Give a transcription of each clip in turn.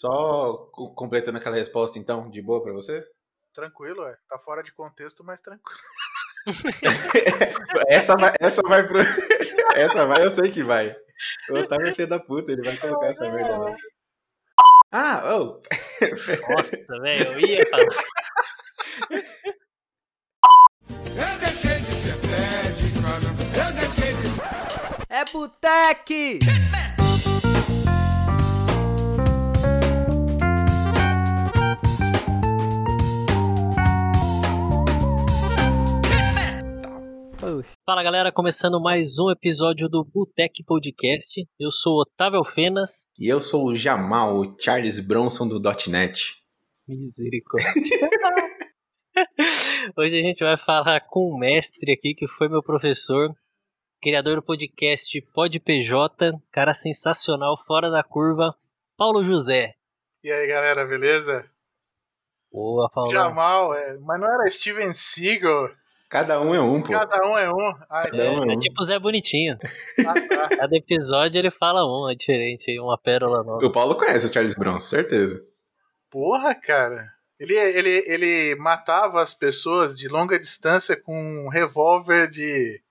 Só completando aquela resposta, então, de boa para você? Tranquilo, é. Tá fora de contexto, mas tranquilo. essa vai, essa vai pro. essa vai, eu sei que vai. O Otávio é filho da puta, ele vai colocar essa merda lá. Ah, oh! Nossa, velho, eu ia falar. Eu deixei de ser pede, eu deixei de ser. É Boteque! Fala galera, começando mais um episódio do Botec Podcast. Eu sou Otávio Fenas. E eu sou o Jamal, o Charles Bronson do .NET. Misericórdia. Hoje a gente vai falar com um mestre aqui que foi meu professor, criador do podcast PodPJ, cara sensacional, fora da curva, Paulo José. E aí galera, beleza? Boa, Paulo. Jamal, é, mas não era Steven Seagal? Cada um é um, pô. Cada um é um. Ah, é, é, um. é tipo Zé Bonitinho. Ah, tá. Cada episódio ele fala um, é diferente, uma pérola nova. O Paulo conhece o Charles Bronson, certeza. Porra, cara. Ele, ele, ele matava as pessoas de longa distância com um revólver de.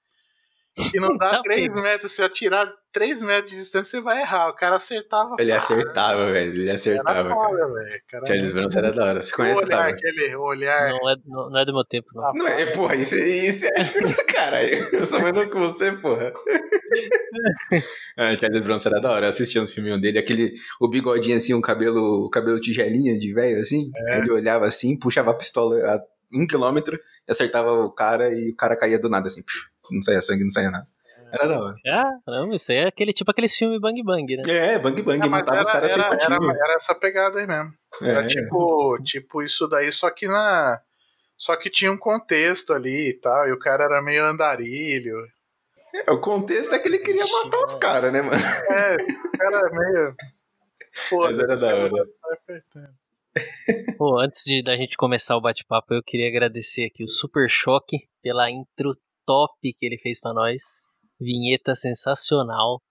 que não dá 3 metros. Se atirar 3 metros de distância, você vai errar. O cara acertava. Ele acertava, velho. Ele acertava. Era foda, velho. Charles Bronson era da hora. Você conhece o olhar, aquele olhar. Não é, não, não é do meu tempo, não. Ah, não é, porra. Isso, isso é. Caralho. Eu sou mais novo que você, porra. ah, Charles Bronson era da hora. Eu assistia uns filminhos dele. Aquele. O bigodinho assim, um cabelo. O cabelo tigelinha de velho, assim. É. Ele olhava assim, puxava a pistola a um quilômetro, acertava o cara e o cara caía do nada, assim. Não saía sangue, não saía nada. Era da hora. Ah, não, isso aí é aquele tipo aquele filme Bang Bang, né? É, Bang Bang, é, matava era, os caras era, sem era, era, essa pegada aí mesmo. É. Era tipo, tipo isso daí, só que na. Só que tinha um contexto ali e tal, e o cara era meio andarilho. É, o contexto é que ele queria matar os caras, né, mano? É, o cara era meio. Foda-se. era da hora. Pô, antes de da gente começar o bate-papo, eu queria agradecer aqui o Super Choque pela intro top que ele fez para nós. Vinheta sensacional.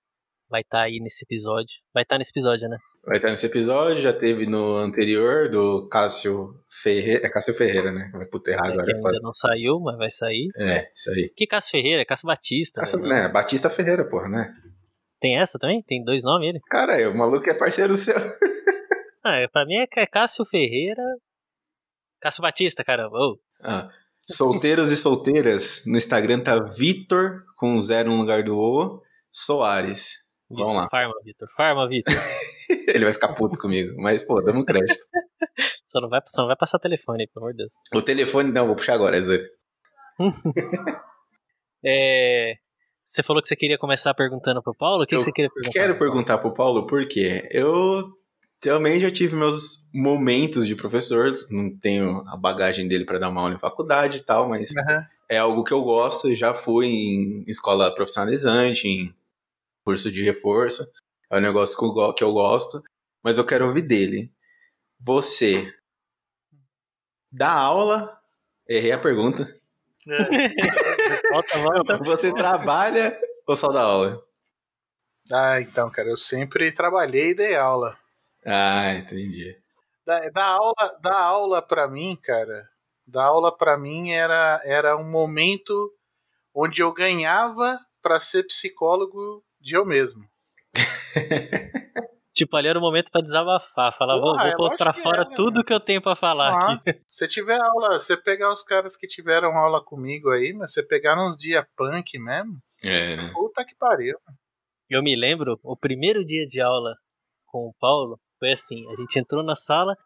Vai estar tá aí nesse episódio. Vai estar tá nesse episódio, né? Vai estar tá nesse episódio, já teve no anterior do Cássio Ferreira. É Cássio Ferreira, né? Vai pro terrar é, agora. ainda foda. não saiu, mas vai sair. É, isso aí. Que Cássio Ferreira? É Cássio Batista. Cássio, né? né? Batista Ferreira, porra, né? Tem essa também? Tem dois nomes ele? Cara, o maluco é parceiro seu. ah, é, pra mim é Cássio Ferreira. Cássio Batista, cara. Oh. Ah. Solteiros e solteiras, no Instagram tá Vitor, com zero no lugar do O, Soares. Vamos Isso, lá. Farma, Vitor. Farma, Vitor. Ele vai ficar puto comigo, mas, pô, damos crédito. só, não vai, só não vai passar telefone, pelo amor de Deus. O telefone, não, vou puxar agora, é Zé. é... Você falou que você queria começar perguntando pro Paulo? O que, que você queria perguntar? Quero perguntar pro Paulo porque eu também já tive meus momentos de professor, não tenho a bagagem dele para dar uma aula em faculdade e tal, mas uhum. é algo que eu gosto, já fui em escola profissionalizante, em curso de reforço, é um negócio que eu gosto, mas eu quero ouvir dele. Você dá aula? Errei a pergunta. É. volta, volta. Você trabalha ou só dá aula? Ah, então, cara, eu sempre trabalhei e dei aula. Ah, entendi. Da, da aula, da aula para mim, cara, da aula para mim era, era um momento onde eu ganhava para ser psicólogo de eu mesmo. tipo, ali era o momento para desabafar, falar, vou, vou é pôr pra fora era, tudo que eu tenho para falar ah, aqui. Se tiver aula, você pegar os caras que tiveram aula comigo aí, mas você pegar nos dias punk mesmo, é. Né? puta que pariu. Eu me lembro, o primeiro dia de aula com o Paulo, foi assim, a gente entrou na sala,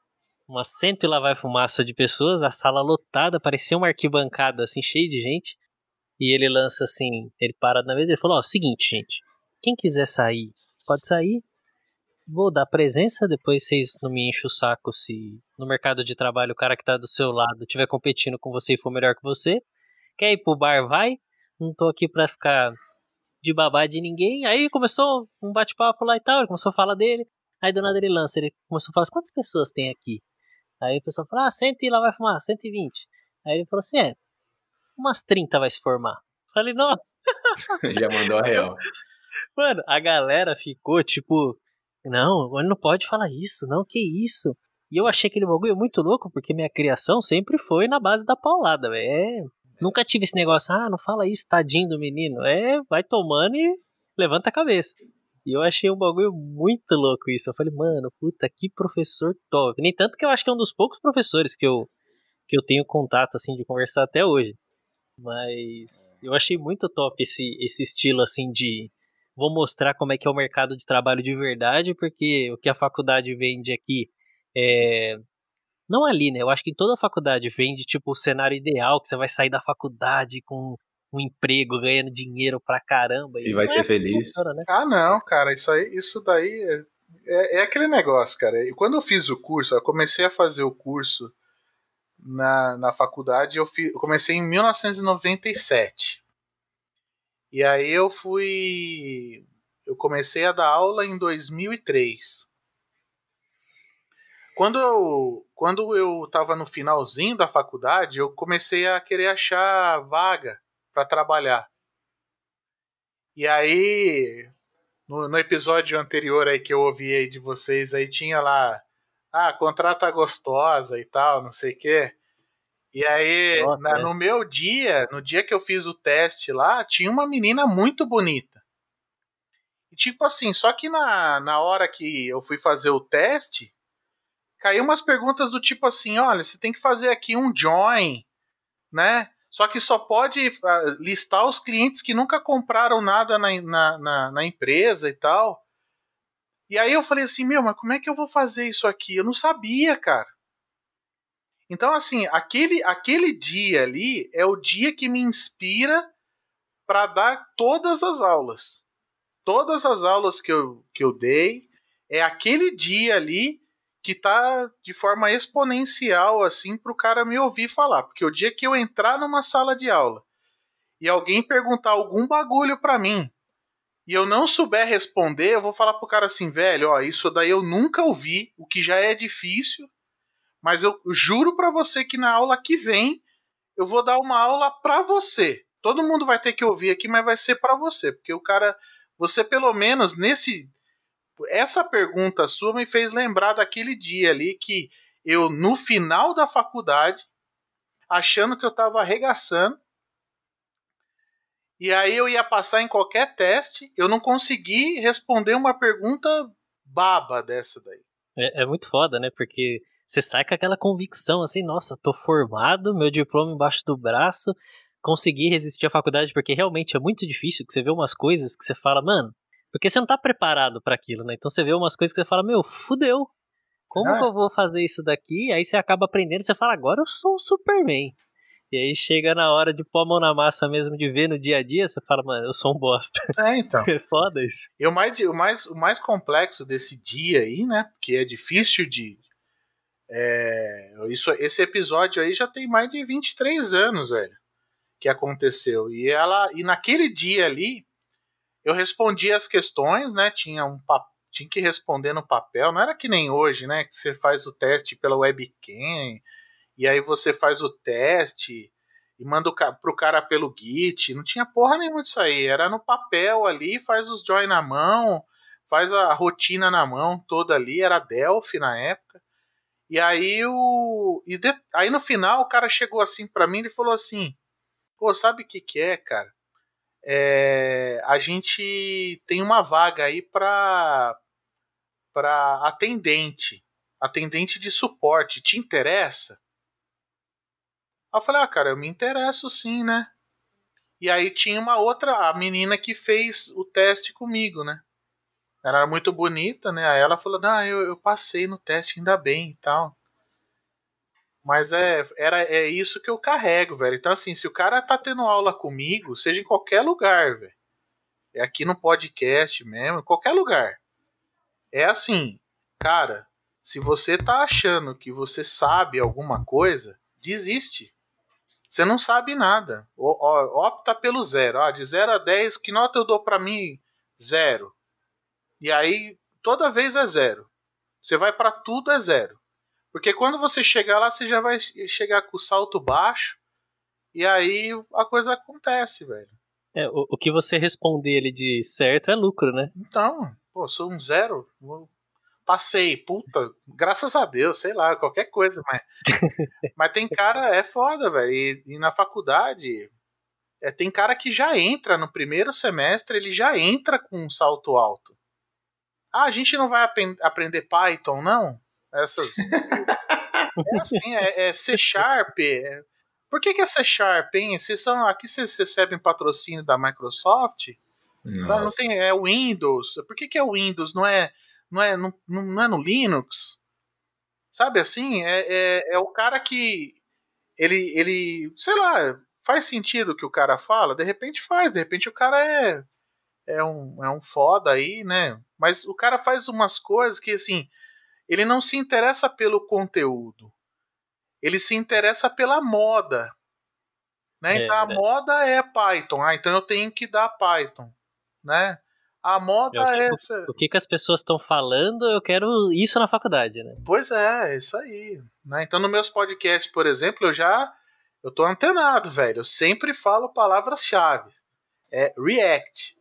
uma cento e lá vai fumaça de pessoas, a sala lotada, parecia uma arquibancada assim, cheia de gente. E ele lança assim, ele para na mesa e falou: Ó, seguinte, gente, quem quiser sair, pode sair. Vou dar presença, depois vocês não me enchem o saco se no mercado de trabalho o cara que tá do seu lado estiver competindo com você e for melhor que você. Quer ir pro bar, vai. Não tô aqui pra ficar de babá de ninguém. Aí começou um bate-papo lá e tal, ele começou a falar dele. Aí do nada ele lança, ele começou a falar assim, quantas pessoas tem aqui? Aí o pessoal fala, ah, 100 e lá vai fumar, 120. Aí ele falou assim, é, umas 30 vai se formar. Falei, não. Já mandou a real. Mano, a galera ficou, tipo, Não, ele não pode falar isso, não, que isso. E eu achei aquele bagulho muito louco, porque minha criação sempre foi na base da paulada, velho. É, nunca tive esse negócio, ah, não fala isso, tadinho do menino. É, vai tomando e levanta a cabeça. E eu achei um bagulho muito louco isso. Eu falei, mano, puta, que professor top. Nem tanto que eu acho que é um dos poucos professores que eu, que eu tenho contato, assim, de conversar até hoje. Mas eu achei muito top esse, esse estilo, assim, de vou mostrar como é que é o mercado de trabalho de verdade, porque o que a faculdade vende aqui é. Não ali, né? Eu acho que toda a faculdade vende, tipo, o cenário ideal, que você vai sair da faculdade com um emprego, ganhando dinheiro pra caramba. E, e vai ser é feliz. Funciona, né? Ah, não, cara, isso aí, isso daí é, é, é, aquele negócio, cara. E quando eu fiz o curso, eu comecei a fazer o curso na, na faculdade, eu, fiz, eu comecei em 1997. E aí eu fui. Eu comecei a dar aula em 2003. Quando eu, quando eu tava no finalzinho da faculdade, eu comecei a querer achar vaga para trabalhar. E aí, no, no, episódio anterior aí que eu ouvi aí de vocês, aí tinha lá, ah, contrata gostosa e tal, não sei o quê. E aí, Nossa, na, é. no meu dia, no dia que eu fiz o teste lá, tinha uma menina muito bonita. E tipo assim, só que na, na hora que eu fui fazer o teste, caiu umas perguntas do tipo assim, olha, você tem que fazer aqui um join, né? Só que só pode uh, listar os clientes que nunca compraram nada na, na, na, na empresa e tal. E aí eu falei assim, meu, mas como é que eu vou fazer isso aqui? Eu não sabia, cara. Então, assim, aquele, aquele dia ali é o dia que me inspira para dar todas as aulas. Todas as aulas que eu, que eu dei, é aquele dia ali que tá de forma exponencial assim para o cara me ouvir falar, porque o dia que eu entrar numa sala de aula e alguém perguntar algum bagulho para mim e eu não souber responder, eu vou falar pro cara assim, velho, ó, isso daí eu nunca ouvi, o que já é difícil, mas eu juro para você que na aula que vem eu vou dar uma aula para você. Todo mundo vai ter que ouvir aqui, mas vai ser para você, porque o cara, você pelo menos nesse essa pergunta sua me fez lembrar daquele dia ali que eu, no final da faculdade, achando que eu estava arregaçando, e aí eu ia passar em qualquer teste, eu não consegui responder uma pergunta baba dessa daí. É, é muito foda, né? Porque você sai com aquela convicção assim, nossa, tô formado, meu diploma embaixo do braço, consegui resistir à faculdade, porque realmente é muito difícil, que você vê umas coisas que você fala, mano, porque você não tá preparado para aquilo, né? Então você vê umas coisas que você fala, meu, fudeu. Como ah. que eu vou fazer isso daqui? Aí você acaba aprendendo, você fala, agora eu sou um Superman. E aí chega na hora de pôr a mão na massa mesmo, de ver no dia a dia, você fala, mano, eu sou um bosta. É, então. é foda isso. E o mais, o, mais, o mais complexo desse dia aí, né? Porque é difícil de. É, isso, esse episódio aí já tem mais de 23 anos, velho. Que aconteceu. E ela. E naquele dia ali, eu respondia as questões, né? Tinha um tinha que responder no papel, não era que nem hoje, né? Que você faz o teste pela webcam e aí você faz o teste e manda o, pro cara pelo Git. Não tinha porra nenhuma disso aí. Era no papel ali, faz os join na mão, faz a rotina na mão toda ali. Era Delphi na época. E aí o. E de, aí no final o cara chegou assim para mim e falou assim: Pô, sabe o que, que é, cara? É, a gente tem uma vaga aí para para atendente, atendente de suporte. Te interessa? Aí eu falei, ah, cara, eu me interesso sim, né? E aí tinha uma outra, a menina que fez o teste comigo, né? Ela era muito bonita, né? Aí ela falou, não, eu, eu passei no teste ainda bem e tal. Mas é, era, é isso que eu carrego, velho. Então, assim, se o cara tá tendo aula comigo, seja em qualquer lugar, velho. É aqui no podcast mesmo, em qualquer lugar. É assim, cara, se você tá achando que você sabe alguma coisa, desiste. Você não sabe nada. opta pelo zero. Ah, de 0 a 10, que nota eu dou para mim? Zero. E aí, toda vez é zero. Você vai para tudo é zero. Porque quando você chegar lá, você já vai chegar com o salto baixo. E aí a coisa acontece, velho. É, o, o que você responder ele de certo é lucro, né? Então. Pô, sou um zero, passei, puta, graças a Deus, sei lá, qualquer coisa, mas. mas tem cara, é foda, velho. E, e, na faculdade, é, tem cara que já entra no primeiro semestre, ele já entra com um salto alto. Ah, a gente não vai ap aprender Python, não? Essas. é assim, é, é C Sharp. É... Por que, que é C Sharp, hein? Vocês são, aqui vocês recebem patrocínio da Microsoft? Não, não tem, é Windows. Por que, que é Windows? Não é não é, não, não é no Linux. Sabe assim? É, é, é o cara que. Ele, ele. Sei lá, faz sentido o que o cara fala? De repente faz, de repente o cara é. É um, é um foda aí, né? Mas o cara faz umas coisas que, assim. Ele não se interessa pelo conteúdo. Ele se interessa pela moda. Né? É, então a moda é Python. Ah, então eu tenho que dar Python. Né? A moda é, tipo, é essa. O que, que as pessoas estão falando, eu quero isso na faculdade, né? Pois é, isso aí. Né? Então, nos meus podcasts, por exemplo, eu já. Eu tô antenado, velho. Eu sempre falo palavras-chave. É React.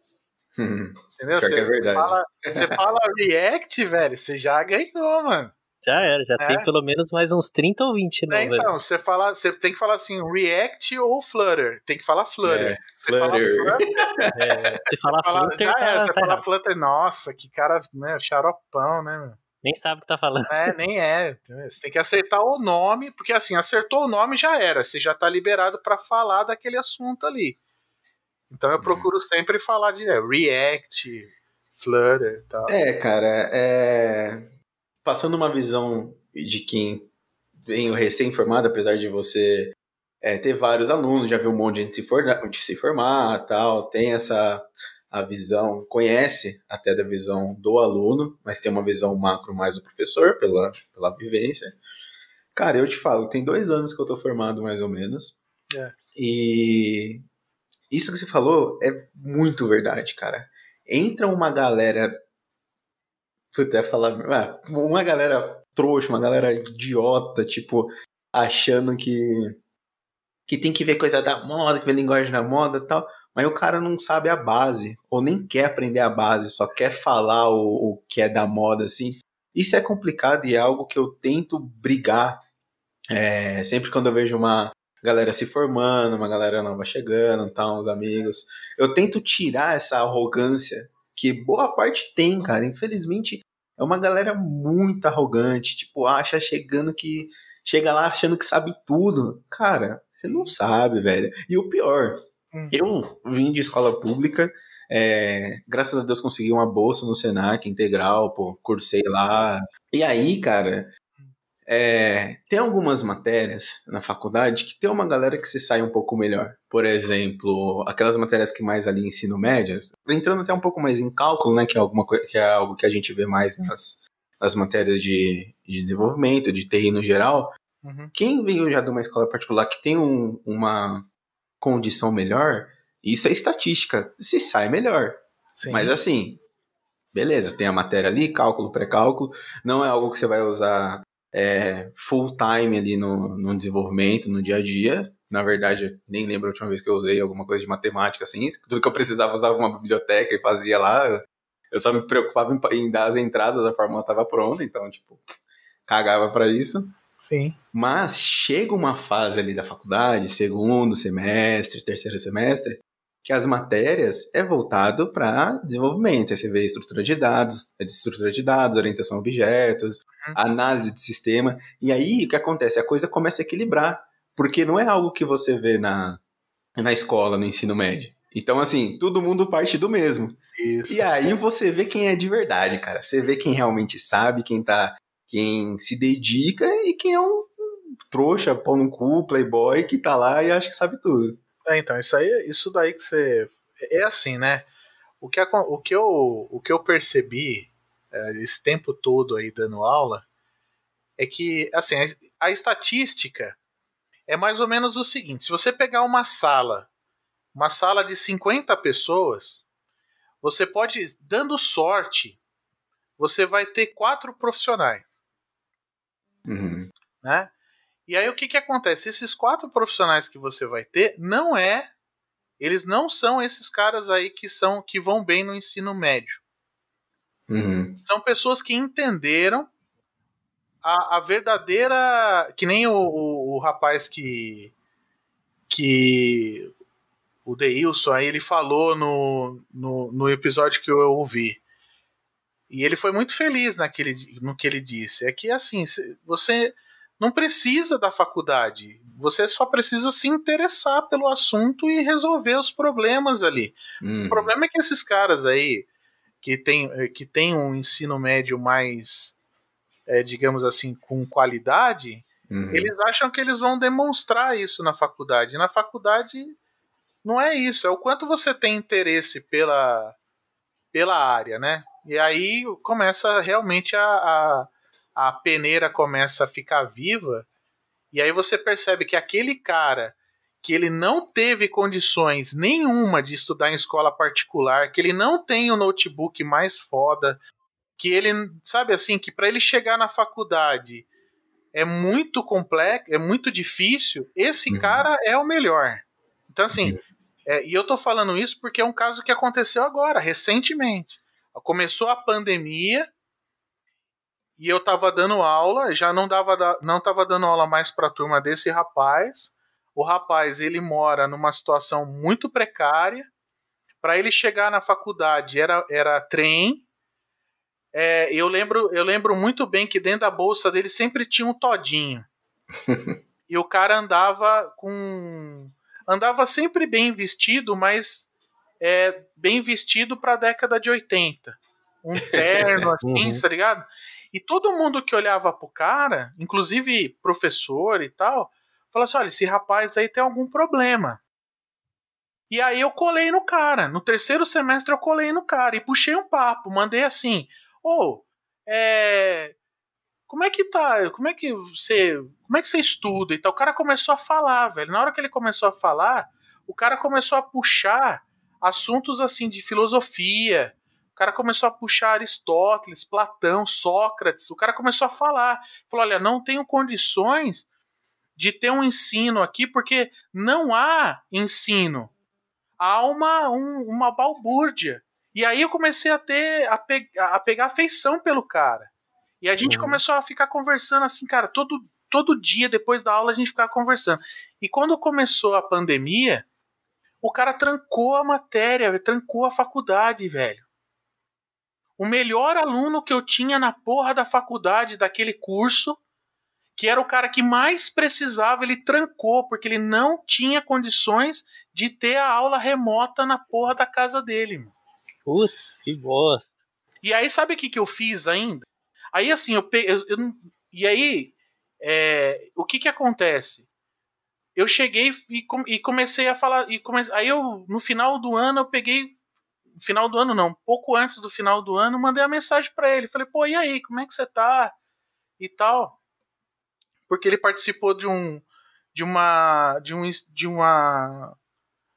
Hum, Entendeu? Você, é verdade. Fala, você fala React, velho, você já ganhou, mano. Já era, já é. tem pelo menos mais uns 30 ou 20, né? É, então, você, fala, você tem que falar assim, React ou Flutter. Tem que falar Flutter. É, você Flutter. Fala Flutter é, se falar Flutter, já tá, é, você tá fala Flutter, nossa, que cara, né, xaropão, né? Nem sabe o que tá falando. É, nem é. Você tem que acertar o nome, porque assim, acertou o nome já era. Você já tá liberado para falar daquele assunto ali. Então eu procuro sempre falar de é, React, Flutter e tal. É, cara, é passando uma visão de quem vem recém-formado, apesar de você é, ter vários alunos, já viu um monte de gente se, for, de se formar, tal, tem essa a visão, conhece até da visão do aluno, mas tem uma visão macro mais do professor, pela, pela vivência. Cara, eu te falo, tem dois anos que eu tô formado, mais ou menos. É. E isso que você falou é muito verdade, cara. Entra uma galera Fui até falar. Ah, uma galera trouxa, uma galera idiota, tipo, achando que. que tem que ver coisa da moda, que vê linguagem da moda e tal. Mas o cara não sabe a base, ou nem quer aprender a base, só quer falar o, o que é da moda, assim. Isso é complicado e é algo que eu tento brigar. É, sempre quando eu vejo uma galera se formando, uma galera nova chegando, tal, uns amigos, eu tento tirar essa arrogância que boa parte tem, cara. Infelizmente, é uma galera muito arrogante, tipo, acha chegando que. Chega lá achando que sabe tudo. Cara, você não sabe, velho. E o pior, hum. eu vim de escola pública, é, graças a Deus consegui uma bolsa no Senac integral, pô, cursei lá. E aí, cara, é, tem algumas matérias na faculdade que tem uma galera que se sai um pouco melhor. Por exemplo, aquelas matérias que mais ali ensino médio, entrando até um pouco mais em cálculo, né, que é, alguma, que é algo que a gente vê mais nas, nas matérias de, de desenvolvimento, de TI no geral. Uhum. Quem veio já de uma escola particular que tem um, uma condição melhor, isso é estatística, se sai melhor. Sim. Mas assim, beleza, tem a matéria ali, cálculo, pré-cálculo, não é algo que você vai usar é, full time ali no, no desenvolvimento, no dia a dia. Na verdade, nem lembro a última vez que eu usei alguma coisa de matemática assim. Tudo que eu precisava usava uma biblioteca e fazia lá. Eu só me preocupava em, em dar as entradas, a fórmula estava pronta, então, tipo, cagava para isso. Sim. Mas chega uma fase ali da faculdade, segundo semestre, terceiro semestre, que as matérias é voltado para desenvolvimento. Aí você vê estrutura de dados, é estrutura de dados, orientação a objetos, uhum. análise de sistema. E aí o que acontece? A coisa começa a equilibrar, porque não é algo que você vê na, na escola, no ensino médio. Então, assim, todo mundo parte do mesmo. Isso. E aí você vê quem é de verdade, cara. Você vê quem realmente sabe, quem tá. quem se dedica e quem é um trouxa, pau no cu, playboy, que tá lá e acha que sabe tudo. É, então, isso aí, isso daí que você. É assim, né? O que, o que, eu, o que eu percebi é, esse tempo todo aí dando aula é que, assim, a, a estatística é mais ou menos o seguinte: se você pegar uma sala, uma sala de 50 pessoas, você pode, dando sorte, você vai ter quatro profissionais. Uhum. Né? E aí o que, que acontece? Esses quatro profissionais que você vai ter não é. Eles não são esses caras aí que são que vão bem no ensino médio. Uhum. São pessoas que entenderam a, a verdadeira. Que nem o, o, o rapaz que. Que. O Deilson aí, ele falou no, no, no episódio que eu ouvi. E ele foi muito feliz naquele, no que ele disse. É que assim, você não precisa da faculdade. Você só precisa se interessar pelo assunto e resolver os problemas ali. Uhum. O problema é que esses caras aí, que tem, que tem um ensino médio mais, é, digamos assim, com qualidade, Uhum. eles acham que eles vão demonstrar isso na faculdade. Na faculdade não é isso, é o quanto você tem interesse pela, pela área, né? E aí começa realmente a, a, a peneira começa a ficar viva, e aí você percebe que aquele cara que ele não teve condições nenhuma de estudar em escola particular, que ele não tem o notebook mais foda, que ele, sabe assim, que para ele chegar na faculdade é muito complexo, é muito difícil, esse Uhum. cara é o melhor. Então, assim, é, e eu tô falando isso porque é um caso que aconteceu agora, recentemente. Começou a pandemia e eu tava dando aula, já não dava da- não tava dando aula mais pra turma desse rapaz. O rapaz, ele mora numa situação muito precária. Para ele chegar na faculdade era, era trem. É, eu lembro eu lembro muito bem que dentro da bolsa dele sempre tinha um todinho. e o cara andava com andava sempre bem vestido, mas é, bem vestido para a década de 80. Um terno assim, Uhum. tá ligado? E todo mundo que olhava pro cara, inclusive professor e tal, falava assim: olha, esse rapaz aí tem algum problema. E aí eu colei no cara. No terceiro semestre eu colei no cara e puxei um papo, mandei assim: Ô, é. Como é que tá? Como é que você. Como é que você estuda? E tal. O cara começou a falar, velho. Na hora que ele começou a falar, o cara começou a puxar assuntos assim de filosofia. O cara começou a puxar Aristóteles, Platão, Sócrates. O cara começou a falar. Falou: olha, não tenho condições de ter um ensino aqui, porque não há ensino. Há uma, um- uma balbúrdia. E aí eu comecei a ter a, pe a pegar afeição pelo cara. E a gente Uhum. começou a ficar conversando assim, cara, todo, todo dia depois da aula a gente ficava conversando. E quando começou a pandemia, o cara trancou a matéria, trancou a faculdade, velho. O melhor aluno que eu tinha na porra da faculdade daquele curso, que era o cara que mais precisava, ele trancou, porque ele não tinha condições de ter a aula remota na porra da casa dele, mano. Putz, que bosta. E aí, sabe o que, que eu fiz ainda? Aí, assim, eu, pe... eu, eu E aí, é, o que que acontece? Eu cheguei e, com- e comecei a falar. E come... Aí, eu, no final do ano, eu peguei. Final do ano, não. Pouco antes do final do ano, mandei uma mensagem pra ele. Falei, pô, e aí, como é que você tá? E tal. Porque ele participou de um. De uma. De, um, de uma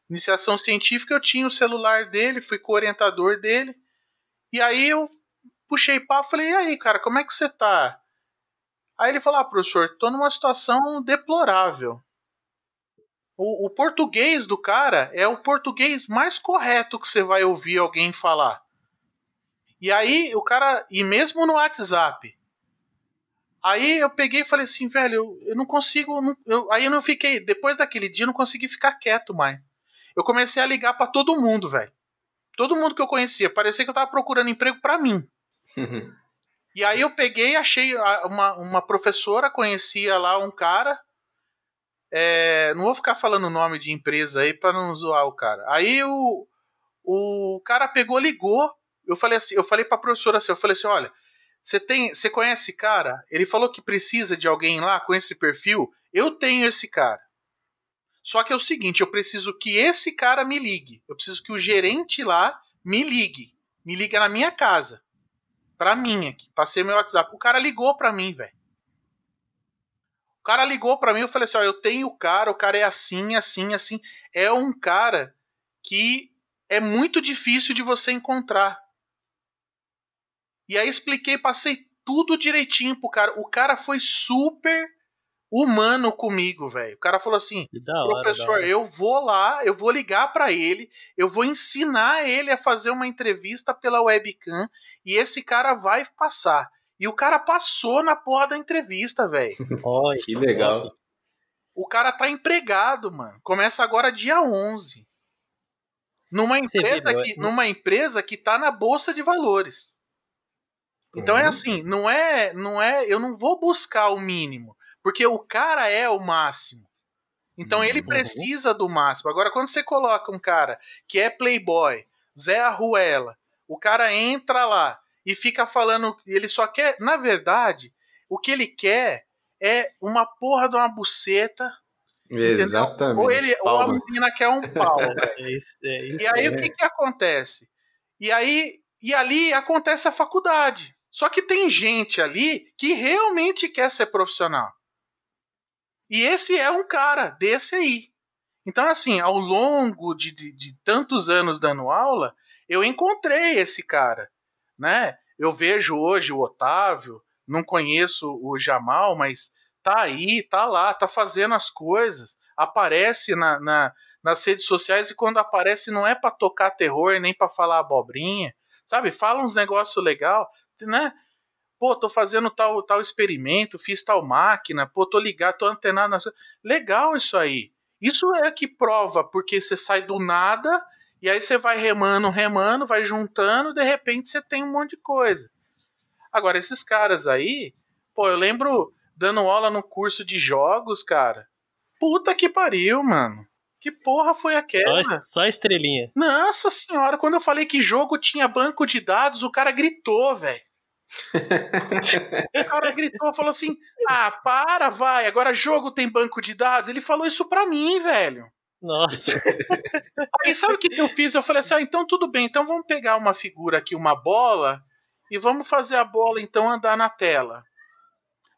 iniciação científica, eu tinha o celular dele, fui co-orientador dele. E aí eu puxei papo, falei, e aí, cara, como é que você tá? Aí ele falou, ah, professor, tô numa situação deplorável. O, o português do cara é o português mais correto que você vai ouvir alguém falar. E aí o cara, e mesmo no WhatsApp. Aí eu peguei e falei assim, velho, eu, eu não consigo. não- eu- aí eu não fiquei, depois daquele dia, eu não consegui ficar quieto mais. Eu comecei a ligar pra todo mundo, velho. Todo mundo que eu conhecia. Parecia que eu tava procurando emprego pra mim. E aí eu peguei, achei uma, uma professora, conhecia lá um cara. É, não vou ficar falando o nome de empresa aí pra não zoar o cara. Aí o, o cara pegou, ligou. Eu falei assim, eu falei pra professora assim, eu falei assim, olha, você tem, você conhece esse cara? Ele falou que precisa de alguém lá com esse perfil. Eu tenho esse cara. Só que é o seguinte, eu preciso que esse cara me ligue. Eu preciso que o gerente lá me ligue. Me liga na minha casa. Pra mim aqui. Passei meu WhatsApp. O cara ligou pra mim, velho. O cara ligou pra mim, eu falei assim, ó, eu tenho o cara, o cara é assim, assim, assim. É um cara que é muito difícil de você encontrar. E aí expliquei, passei tudo direitinho pro cara. O cara foi super humano comigo, velho. O cara falou assim: hora, professor, eu vou lá, eu vou ligar para ele, eu vou ensinar ele a fazer uma entrevista pela webcam e esse cara vai passar. E o cara passou na porra da entrevista, velho. que legal. O cara tá empregado, mano. Começa agora dia 11. Numa empresa, que, numa empresa que tá na bolsa de valores. Então é uhum. é assim, não é, não é, eu não vou buscar o mínimo. Porque o cara é o máximo. Então ele uhum. precisa do máximo. Agora, quando você coloca um cara que é playboy, Zé Arruela, o cara entra lá e fica falando, ele só quer, na verdade, o que ele quer é uma porra de uma buceta. Exatamente. Entendeu? Ou, ele, ou a menina quer um pau. é isso, é isso, e aí é. o que, que acontece? E aí e ali acontece a faculdade. Só que tem gente ali que realmente quer ser profissional. E esse é um cara desse aí. Então, assim, ao longo de, de, de tantos anos dando aula, eu encontrei esse cara, né? Eu vejo hoje o Otávio, não conheço o Jamal, mas tá aí, tá lá, tá fazendo as coisas, aparece na, na nas redes sociais e quando aparece não é para tocar terror nem para falar abobrinha, sabe? Fala uns negócios legal, né? Pô, tô fazendo tal, tal experimento, fiz tal máquina, pô, tô ligado, tô antenado. Na... Legal isso aí. Isso é que prova, porque você sai do nada e aí você vai remando, remando, vai juntando, de repente você tem um monte de coisa. Agora, esses caras aí, pô, eu lembro dando aula no curso de jogos, cara. Puta que pariu, mano. Que porra foi aquela? Só, só estrelinha. Nossa senhora, quando eu falei que jogo tinha banco de dados, o cara gritou, velho o cara gritou, falou assim: Ah, para, vai, agora jogo tem banco de dados. Ele falou isso pra mim, velho. Nossa. Aí sabe o que eu fiz? Eu falei assim: ah, então tudo bem, então vamos pegar uma figura aqui, uma bola, e vamos fazer a bola então andar na tela.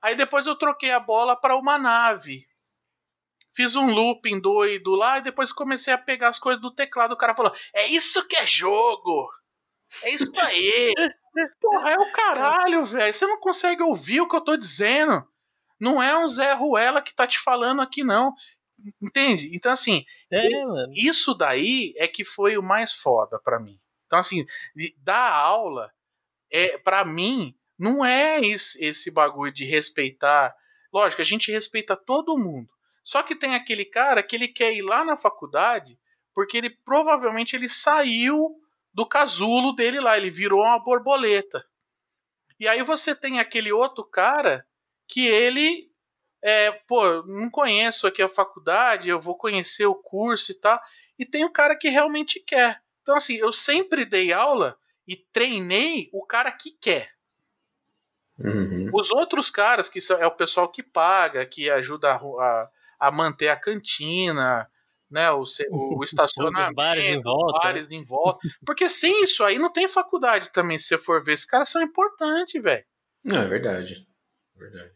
Aí depois eu troquei a bola para uma nave. Fiz um looping doido lá e depois comecei a pegar as coisas do teclado. O cara falou: É isso que é jogo! É isso aí! Porra, é o caralho, velho. Você não consegue ouvir o que eu tô dizendo. Não é um Zé Ruela que tá te falando aqui, não. Entende? Então, assim, é, isso daí é que foi o mais foda para mim. Então, assim, dar aula, é para mim, não é esse, esse bagulho de respeitar. Lógico, a gente respeita todo mundo. Só que tem aquele cara que ele quer ir lá na faculdade porque ele provavelmente ele saiu do casulo dele lá, ele virou uma borboleta. E aí você tem aquele outro cara que ele é, pô, não conheço aqui a faculdade, eu vou conhecer o curso e tal. E tem o cara que realmente quer. Então, assim, eu sempre dei aula e treinei o cara que quer. Uhum. Os outros caras, que são, é o pessoal que paga, que ajuda a, a, a manter a cantina, né? O, o, estacionamento, os bares em volta. bares em volta. Porque sem isso aí não tem faculdade também, se você for ver. Esses caras são importantes, velho. Não, é verdade. Verdade.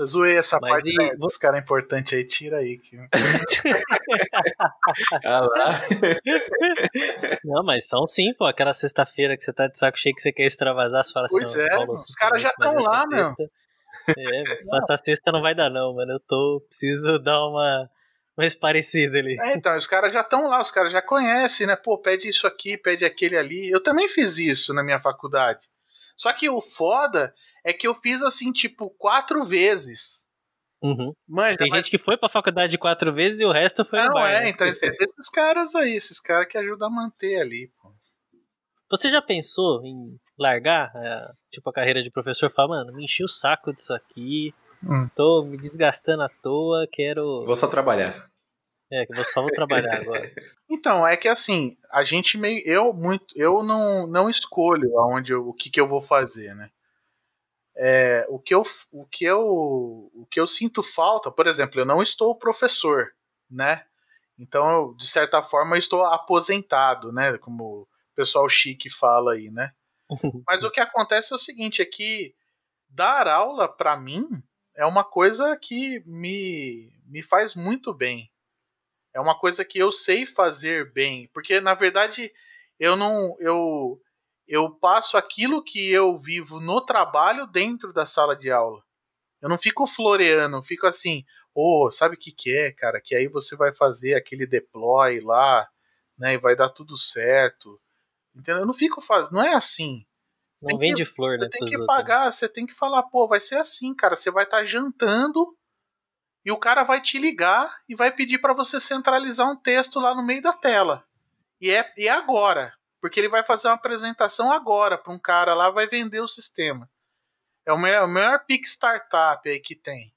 Eu zoei essa Mas parte e... né, dos caras importantes aí, tira aí. Que... ah lá. Não, mas são sim, pô. Aquela sexta-feira que você tá de saco cheio que você quer extravasar, você fala pois assim. Pois é, Paulo, os caras já estão lá, meu. É, mas passar sexta não vai dar, não, mano. Eu tô. Preciso dar uma mais parecido ali. É, então, os caras já estão lá, os caras já conhecem, né? Pô, pede isso aqui, pede aquele ali. Eu também fiz isso na minha faculdade. Só que o foda é que eu fiz assim, tipo, quatro vezes. Uhum. Manja, Tem mas... gente que foi pra faculdade quatro vezes e o resto foi Não, no bar. é, né? então esses caras aí, esses caras que ajudam a manter ali, pô. Você já pensou em largar, é, tipo, a carreira de professor? Falar, mano, me enchi o saco disso aqui, hum. tô me desgastando à toa, quero... Vou só trabalhar. É, que eu só vou trabalhar agora. Então, é que assim, a gente meio. Eu muito. Eu não, não escolho aonde eu, o que, que eu vou fazer, né? É, o, que eu, o, que eu, o que eu sinto falta, por exemplo, eu não estou professor, né? Então, eu, de certa forma, eu estou aposentado, né? Como o pessoal chique fala aí, né? Mas o que acontece é o seguinte: é que dar aula, para mim, é uma coisa que me, me faz muito bem. É uma coisa que eu sei fazer bem, porque na verdade eu não eu eu passo aquilo que eu vivo no trabalho dentro da sala de aula. Eu não fico floreando, eu fico assim, ô, oh, sabe o que que é, cara? Que aí você vai fazer aquele deploy lá, né, e vai dar tudo certo. Entendeu? Eu não fico fazendo, não é assim. Você não vende que, flor, você né? tem que pagar, outros. você tem que falar, pô, vai ser assim, cara, você vai estar tá jantando e o cara vai te ligar e vai pedir para você centralizar um texto lá no meio da tela. E é, e é agora, porque ele vai fazer uma apresentação agora para um cara lá, vai vender o sistema. É o maior, o maior pick startup aí que tem.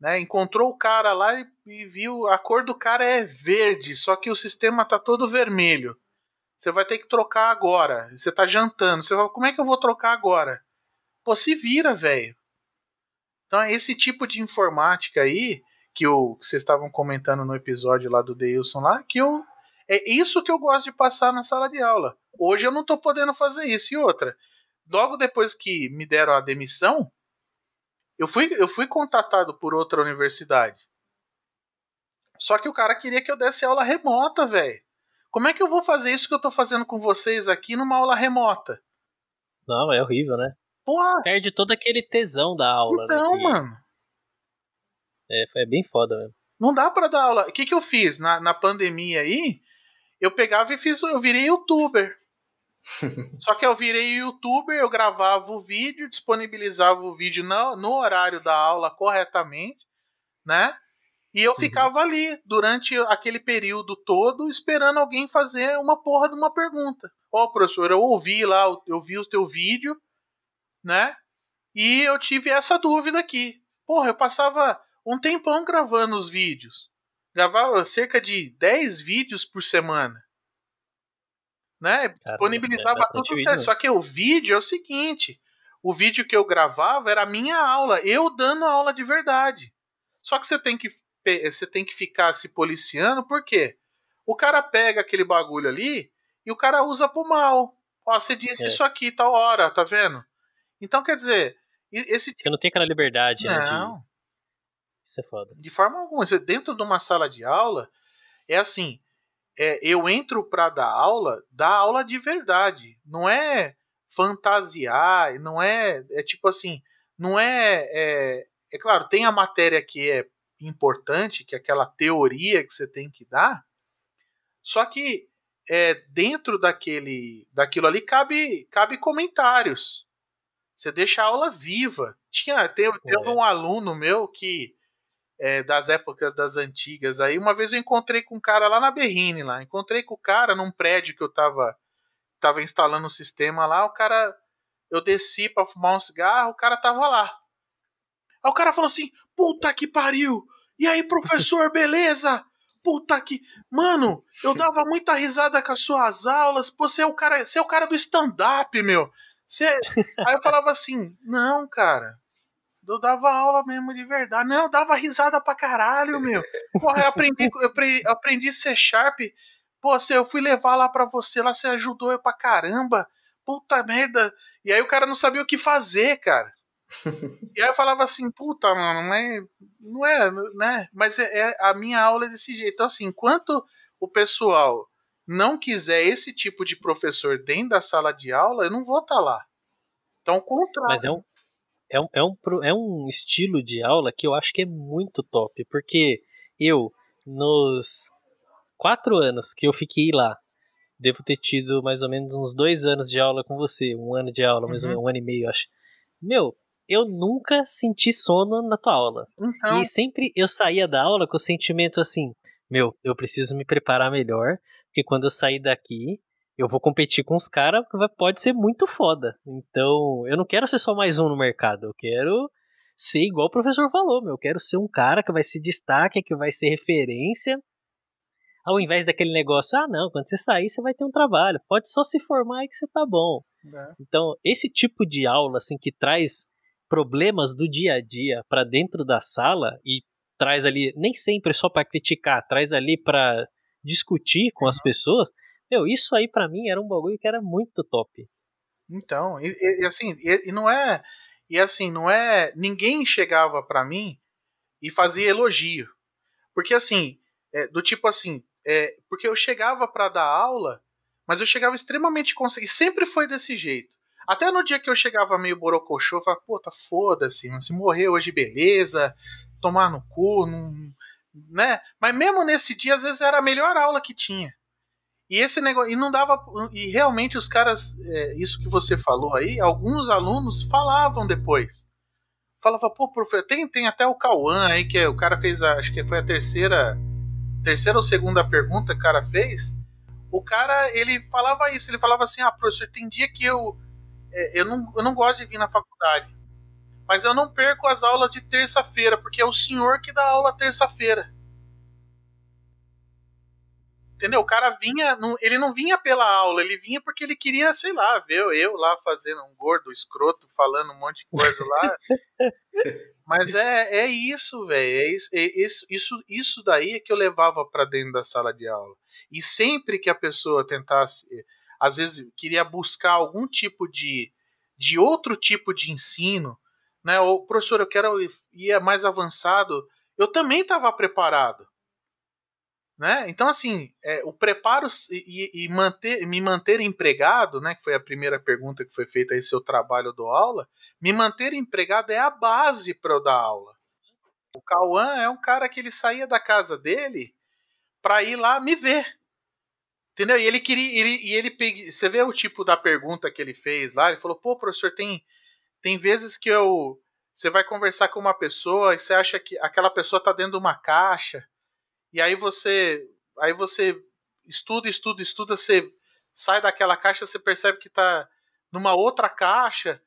Né? Encontrou o cara lá e, e, viu a cor do cara é verde, só que o sistema tá todo vermelho. Você vai ter que trocar agora. Você tá jantando. Você fala, como é que eu vou trocar agora? Pô, se vira, velho. Então é esse tipo de informática aí que, o, que vocês estavam comentando no episódio lá do Deilson lá, que eu é isso que eu gosto de passar na sala de aula. Hoje eu não tô podendo fazer isso. E outra, logo depois que me deram a demissão, eu fui, eu fui contatado por outra universidade. Só que o cara queria que eu desse aula remota, velho. Como é que eu vou fazer isso que eu tô fazendo com vocês aqui numa aula remota? Não, é horrível, né? Porra! Perde todo aquele tesão da aula, então, né? Então, mano. É, é bem foda mesmo. Não dá para dar aula. O que, que eu fiz na, na pandemia aí? Eu pegava e fiz, eu virei youtuber. Só que eu virei youtuber, eu gravava o vídeo, disponibilizava o vídeo no, no horário da aula corretamente, né? E eu uhum. ficava ali durante aquele período todo esperando alguém fazer uma porra de uma pergunta. Ó, oh, professor, eu ouvi lá, eu vi o teu vídeo, né? E eu tive essa dúvida aqui. Porra, eu passava um tempão gravando os vídeos. Gravava cerca de 10 vídeos por semana né? disponibilizava é tudo certo. Né? Só que o vídeo é o seguinte: o vídeo que eu gravava era a minha aula, eu dando aula de verdade. Só que você tem que você tem que ficar se policiando, por quê? O cara pega aquele bagulho ali e o cara usa pro mal. Ó, você disse é. isso aqui tal hora, tá vendo? Então, quer dizer, esse Você não tem aquela liberdade, não. né? De... Isso é foda. De forma alguma. Dentro de uma sala de aula, é assim, é, eu entro para dar aula, dar aula de verdade. Não é fantasiar, não é. É tipo assim, não é, é. É claro, tem a matéria que é importante, que é aquela teoria que você tem que dar, só que é, dentro daquele, daquilo ali cabe, cabe comentários. Você deixa a aula viva. Tinha, teve, teve é. um aluno meu que é, das épocas das antigas. Aí uma vez eu encontrei com um cara lá na Berrine, lá. Encontrei com o cara num prédio que eu tava, tava instalando um sistema lá. O cara, eu desci para fumar um cigarro, o cara tava lá. Aí o cara falou assim: puta que pariu! E aí, professor, beleza? Puta que. Mano, eu dava muita risada com as suas aulas. Você é o cara, você é o cara do stand-up, meu. Você... Aí eu falava assim: não, cara, eu dava aula mesmo de verdade. Não, eu dava risada pra caralho, meu. Porra, eu aprendi, eu aprendi C Sharp. Pô, eu fui levar lá pra você, lá você ajudou eu pra caramba. Puta merda. E aí o cara não sabia o que fazer, cara. e aí eu falava assim, puta, mano, mas não é, né? Mas é, é, a minha aula é desse jeito. Então, assim, enquanto o pessoal não quiser esse tipo de professor dentro da sala de aula, eu não vou estar tá lá. Então, o contrário. Mas é um, é um, é, um, é um estilo de aula que eu acho que é muito top, porque eu, nos quatro anos que eu fiquei lá, devo ter tido mais ou menos uns dois anos de aula com você, um ano de aula, mais uhum. ou menos, um ano e meio, acho. Meu, eu nunca senti sono na tua aula. Então... E sempre eu saía da aula com o sentimento assim, meu, eu preciso me preparar melhor, porque quando eu sair daqui, eu vou competir com os caras que pode ser muito foda. Então, eu não quero ser só mais um no mercado, eu quero ser igual o professor falou, meu. Eu quero ser um cara que vai se destaque, que vai ser referência. Ao invés daquele negócio, ah, não, quando você sair, você vai ter um trabalho. Pode só se formar e que você tá bom. É. Então, esse tipo de aula, assim, que traz problemas do dia a dia para dentro da sala e traz ali, nem sempre só para criticar, traz ali para discutir com as pessoas, meu, isso aí para mim era um bagulho que era muito top. Então, e, e assim, e, e, não é. E assim, não é. Ninguém chegava para mim e fazia elogio. Porque assim, é, do tipo assim, é, porque eu chegava para dar aula, mas eu chegava extremamente consciente. Sempre foi desse jeito. Até no dia que eu chegava meio borocochô, eu falava, puta, foda-se, se morrer hoje, beleza, tomar no cu, não, né? Mas mesmo nesse dia, às vezes era a melhor aula que tinha. E esse negócio, e não dava, e realmente os caras, é, isso que você falou aí, alguns alunos falavam depois. Falava, pô, professor, tem, tem até o Cauã aí, que é, o cara fez, a, acho que foi a terceira, terceira ou segunda pergunta que o cara fez. O cara, ele falava isso, ele falava assim, ah, professor, tem dia que eu, é, eu, não, eu não gosto de vir na faculdade, mas eu não perco as aulas de terça-feira, porque é o senhor que dá aula terça-feira. Entendeu? O cara vinha, ele não vinha pela aula, ele vinha porque ele queria, sei lá, ver eu lá fazendo um gordo escroto, falando um monte de coisa lá. Mas é, é isso, velho. É isso, é isso, isso, isso daí é que eu levava para dentro da sala de aula. E sempre que a pessoa tentasse, às vezes queria buscar algum tipo de, de outro tipo de ensino, né? Ou, professor, eu quero ir mais avançado. Eu também estava preparado. Né? Então, assim, é, o preparo e, e, manter, me manter empregado, né, que foi a primeira pergunta que foi feita aí, seu trabalho do aula, me manter empregado é a base para eu dar aula. O Cauã é um cara que ele saía da casa dele para ir lá me ver. Entendeu? E ele queria. Ele, e ele pegue, Você vê o tipo da pergunta que ele fez lá? Ele falou: pô, professor, tem, tem vezes que eu. Você vai conversar com uma pessoa e você acha que aquela pessoa tá dentro de uma caixa e aí você aí você estuda, estuda, estuda, você sai daquela caixa, você percebe que está numa outra caixa,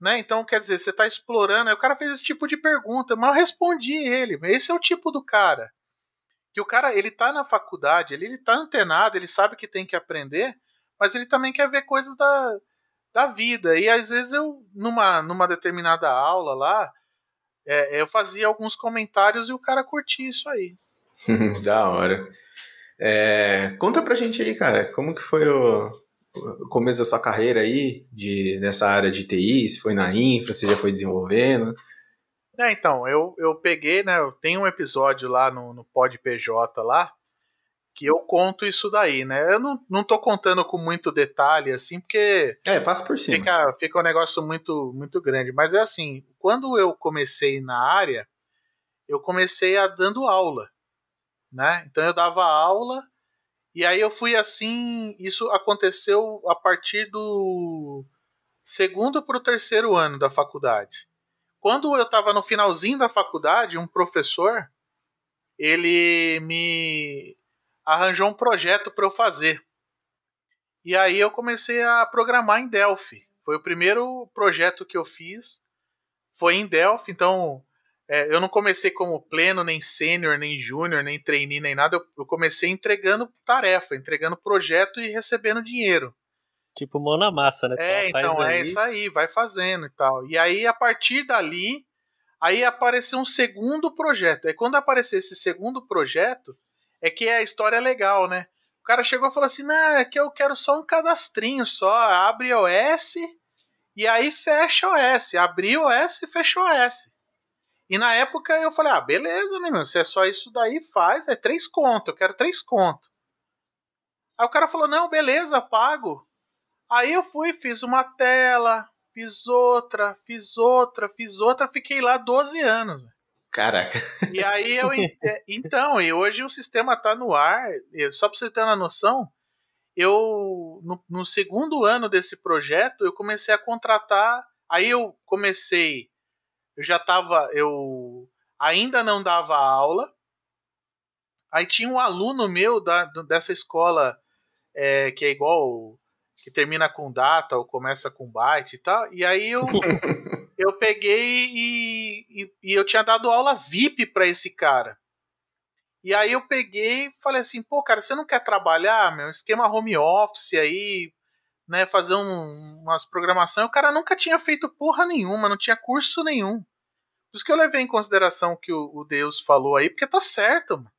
né? Então, quer dizer, você está explorando. Aí o cara fez esse tipo de pergunta, mas eu respondi ele. Esse é o tipo do cara. Que o cara, ele tá na faculdade, ele, ele tá antenado, ele sabe que tem que aprender, mas ele também quer ver coisas da, da vida. E às vezes eu, numa, numa determinada aula lá, é, eu fazia alguns comentários e o cara curtia isso aí. da hora. É, conta pra gente aí, cara, como que foi o, o, começo da sua carreira aí, de, nessa área de TI, se foi na infra, se já foi desenvolvendo? É, então, eu, eu peguei, né, eu tenho um episódio lá no, no Pod PJ lá, que eu conto isso daí, né? Eu não, não tô contando com muito detalhe, assim, porque. É, passa por cima. Fica, fica um negócio muito, muito grande. Mas é assim, quando eu comecei na área, eu comecei a dando aula né? Então eu dava aula e aí eu fui assim. Isso aconteceu a partir do segundo para o terceiro ano da faculdade. Quando eu estava no finalzinho da faculdade, um professor ele me arranjou um projeto para eu fazer. E aí eu comecei a programar em Delphi. Foi o primeiro projeto que eu fiz. Foi em Delphi, então é, eu não comecei como pleno, nem sênior, nem júnior, nem trainee, nem nada. Eu, eu, comecei entregando tarefa, entregando projeto e recebendo dinheiro. Tipo mão na massa, né? É, então é isso aí, vai fazendo e tal. E aí, a partir dali, aí apareceu um segundo projeto. E quando aparecer esse segundo projeto, é que a história é legal, né? O cara chegou e falou assim: não, é que eu quero só um cadastrinho só. Abre OS e aí fecha OS. Abre OS e fecha OS. E na época eu falei, ah, beleza, né, meu? Se é só isso daí, faz. É três conto, eu quero três conto. Aí o cara falou, não, beleza, pago. Aí eu fui, fiz uma tela, fiz outra, fiz outra, fiz outra, fiquei lá 12 anos. Caraca. E aí eu. É, então, e hoje o sistema tá no ar. Só pra você ter uma noção, eu. No, no segundo ano desse projeto, eu comecei a contratar. Aí eu comecei eu já tava, eu ainda não dava aula. Aí tinha um aluno meu da, dessa escola é, que é igual que termina com data ou começa com byte e tal. E aí eu, eu peguei e, e, e, eu tinha dado aula VIP para esse cara. E aí eu peguei e falei assim, pô, cara, você não quer trabalhar, meu? Esquema home office aí, né, fazer um, umas programações. O cara nunca tinha feito porra nenhuma, não tinha curso nenhum. Por isso que eu levei em consideração o que o, o Deus falou aí, porque tá certo, mano.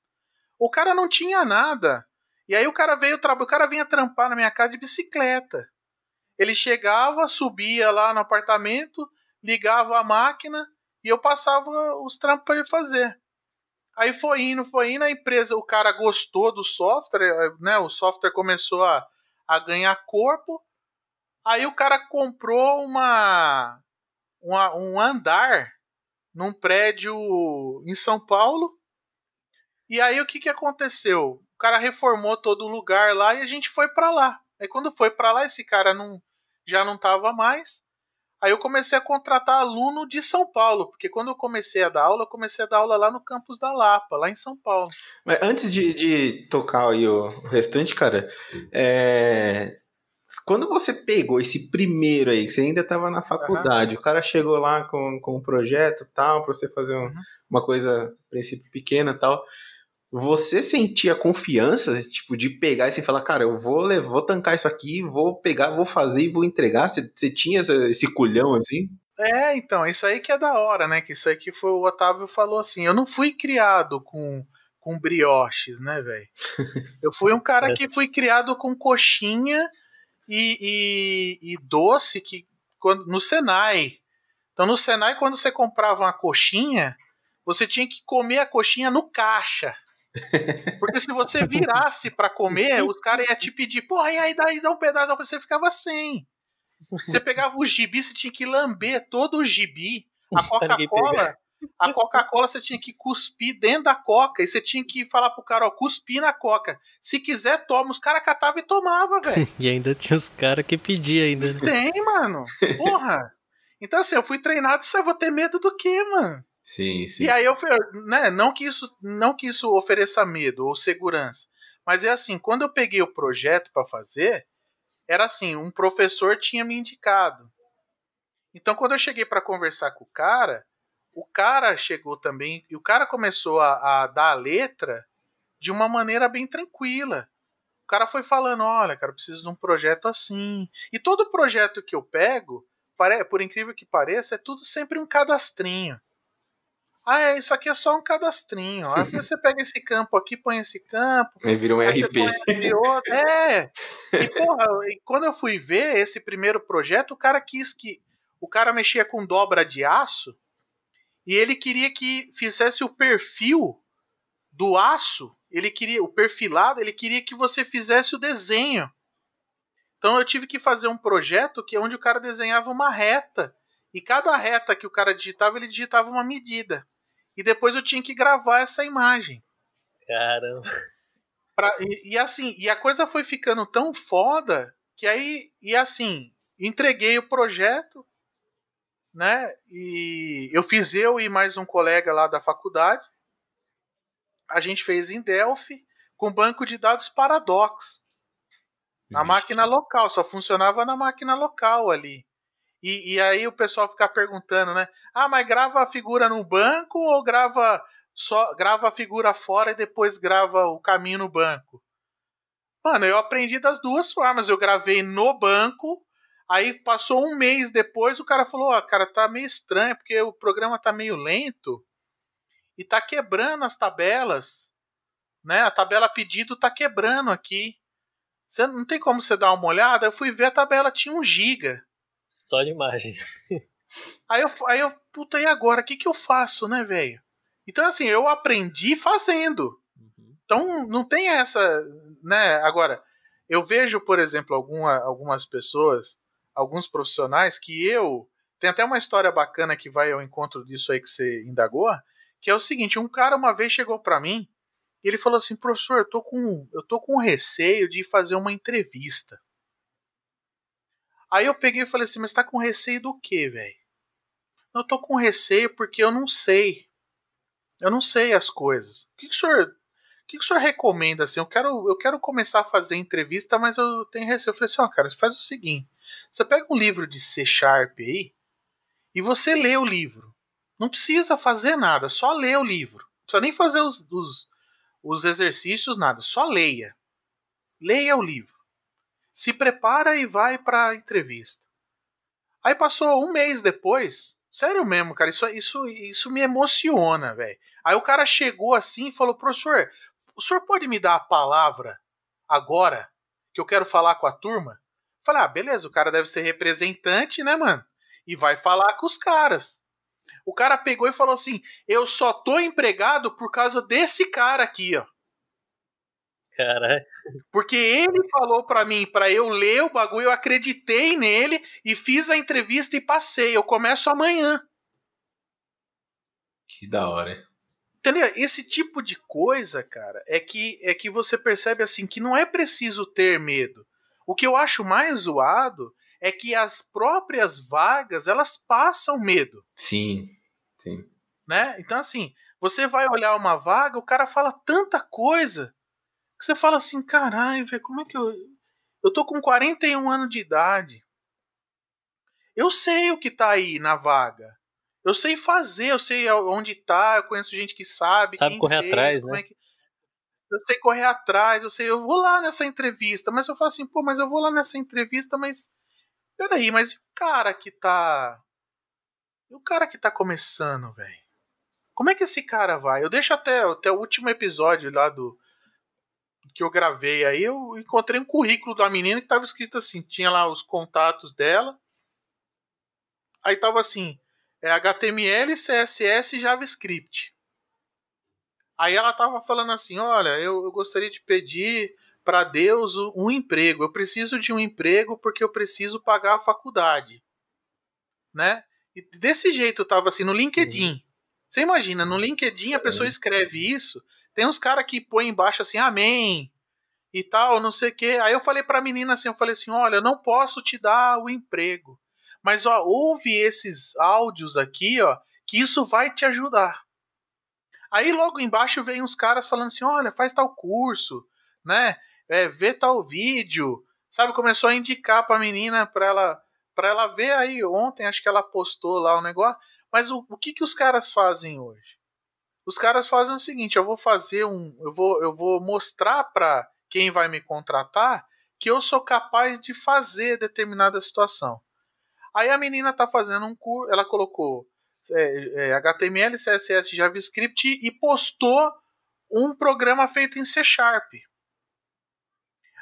O cara não tinha nada. E aí o cara veio, o cara vinha trampar na minha casa de bicicleta. Ele chegava, subia lá no apartamento, ligava a máquina e eu passava os trampos para ele fazer. Aí foi indo, foi indo, a empresa, o cara gostou do software, né? O software começou a, a ganhar corpo. Aí o cara comprou uma, uma um andar num prédio em São Paulo. E aí o que, que aconteceu? O cara reformou todo o lugar lá e a gente foi para lá. Aí quando foi para lá, esse cara não, já não tava mais. Aí eu comecei a contratar aluno de São Paulo, porque quando eu comecei a dar aula, eu comecei a dar aula lá no campus da Lapa, lá em São Paulo. Mas antes de, de tocar aí o restante, cara, é... quando você pegou esse primeiro aí, que você ainda estava na faculdade, uhum. o cara chegou lá com, com um projeto tal, para você fazer um, uhum. uma coisa, princípio pequena tal você sentia confiança, tipo, de pegar e falar, cara, eu vou, vou tancar isso aqui, vou pegar, vou fazer e vou entregar? Você, você tinha esse culhão assim? É, então, isso aí que é da hora, né? Que isso aí que foi o Otávio falou assim, eu não fui criado com, com brioches, né, velho? Eu fui um cara que fui criado com coxinha e, e, e doce que quando, no Senai. Então, no Senai, quando você comprava uma coxinha, você tinha que comer a coxinha no caixa. Porque se você virasse para comer, os caras iam te pedir, porra, e aí daí dá um pedaço, você ficava sem. Você pegava o gibi, você tinha que lamber todo o gibi. A Coca-Cola, a Coca-Cola você tinha que cuspir dentro da Coca e você tinha que falar pro cara, ó, cuspir na Coca. Se quiser, toma. Os caras catavam e tomava, velho. e ainda tinha os caras que pediam ainda. Né? Tem, mano. Porra. Então assim, eu fui treinado, você vou ter medo do quê, mano? Sim, sim. E aí eu né, não que isso não que isso ofereça medo ou segurança, mas é assim, quando eu peguei o projeto para fazer, era assim, um professor tinha me indicado. Então quando eu cheguei para conversar com o cara, o cara chegou também e o cara começou a, a dar a letra de uma maneira bem tranquila. O cara foi falando, olha, cara, eu preciso de um projeto assim. E todo projeto que eu pego, por incrível que pareça, é tudo sempre um cadastrinho. Ah, é, isso aqui é só um cadastrinho. Aí você pega esse campo aqui, põe esse campo. Aí vira um RP. Outro. É. E, porra, e quando eu fui ver esse primeiro projeto, o cara quis que. O cara mexia com dobra de aço e ele queria que fizesse o perfil do aço. Ele queria, o perfilado, ele queria que você fizesse o desenho. Então eu tive que fazer um projeto que é onde o cara desenhava uma reta. E cada reta que o cara digitava, ele digitava uma medida e depois eu tinha que gravar essa imagem. Caramba. Pra, e, e, assim, e a coisa foi ficando tão foda que aí, e assim, entreguei o projeto, né? E eu fiz eu e mais um colega lá da faculdade. A gente fez em Delphi com banco de dados Paradox. Na máquina local, só funcionava na máquina local ali. E, e aí o pessoal fica perguntando, né? Ah, mas grava a figura no banco ou grava só grava a figura fora e depois grava o caminho no banco? Mano, eu aprendi das duas formas. Eu gravei no banco, aí passou um mês depois, o cara falou: Ó, oh, cara, tá meio estranho, porque o programa tá meio lento e tá quebrando as tabelas, né? A tabela pedido tá quebrando aqui. Você não tem como você dar uma olhada? Eu fui ver a tabela tinha um giga. Só de imagem. aí eu, aí eu, puta, e agora? O que, que eu faço, né, velho? Então, assim, eu aprendi fazendo. Uhum. Então, não tem essa, né? Agora, eu vejo, por exemplo, alguma, algumas pessoas, alguns profissionais que eu. Tem até uma história bacana que vai ao encontro disso aí que você indagou, que é o seguinte: um cara uma vez chegou para mim e ele falou assim, professor, eu tô com, eu tô com receio de fazer uma entrevista. Aí eu peguei e falei assim, mas tá com receio do quê, velho? Eu tô com receio porque eu não sei. Eu não sei as coisas. O que, que o senhor. O que, que o senhor recomenda assim? Eu quero, eu quero começar a fazer entrevista, mas eu tenho receio. Eu falei assim, ó, cara, faz o seguinte: você pega um livro de C Sharp aí e você lê o livro. Não precisa fazer nada, só lê o livro. Não precisa nem fazer os, os, os exercícios, nada. Só leia. Leia o livro se prepara e vai para a entrevista. Aí passou um mês depois, sério mesmo, cara, isso, isso, isso me emociona, velho. Aí o cara chegou assim e falou: professor, o senhor pode me dar a palavra agora que eu quero falar com a turma? Falei: ah, beleza, o cara deve ser representante, né, mano? E vai falar com os caras. O cara pegou e falou assim: eu só tô empregado por causa desse cara aqui, ó. Caralho. Porque ele falou para mim, para eu ler o bagulho, eu acreditei nele e fiz a entrevista e passei. Eu começo amanhã. Que da hora. Entendeu? Esse tipo de coisa, cara, é que é que você percebe assim que não é preciso ter medo. O que eu acho mais zoado é que as próprias vagas, elas passam medo. Sim. Sim. Né? Então assim, você vai olhar uma vaga, o cara fala tanta coisa que você fala assim, caralho, velho, como é que eu eu tô com 41 anos de idade. Eu sei o que tá aí na vaga. Eu sei fazer, eu sei onde tá, eu conheço gente que sabe. Sabe correr fez, atrás, né? É que... Eu sei correr atrás, eu sei, eu vou lá nessa entrevista, mas eu falo assim, pô, mas eu vou lá nessa entrevista, mas. Peraí, mas e o cara que tá. E o cara que tá começando, velho? Como é que esse cara vai? Eu deixo até, até o último episódio lá do. Que eu gravei aí, eu encontrei um currículo da menina que tava escrito assim: tinha lá os contatos dela. Aí tava assim: é HTML, CSS e JavaScript. Aí ela tava falando assim: olha, eu, eu gostaria de pedir para Deus um emprego. Eu preciso de um emprego porque eu preciso pagar a faculdade. Né? E desse jeito tava assim no LinkedIn. Uhum. Você imagina, no LinkedIn a pessoa escreve isso, tem uns caras que põem embaixo assim, amém, e tal, não sei o quê. Aí eu falei pra menina assim, eu falei assim, olha, eu não posso te dar o emprego. Mas ó, ouve esses áudios aqui, ó, que isso vai te ajudar. Aí logo embaixo vem uns caras falando assim: olha, faz tal curso, né? É, vê tal vídeo. Sabe, começou a indicar pra menina pra ela, pra ela ver aí. Ontem acho que ela postou lá o negócio. Mas o, o que, que os caras fazem hoje? Os caras fazem o seguinte: eu vou fazer um. Eu vou, eu vou mostrar pra quem vai me contratar que eu sou capaz de fazer determinada situação. Aí a menina tá fazendo um curso, ela colocou é, é, HTML, CSS, JavaScript e postou um programa feito em C Sharp.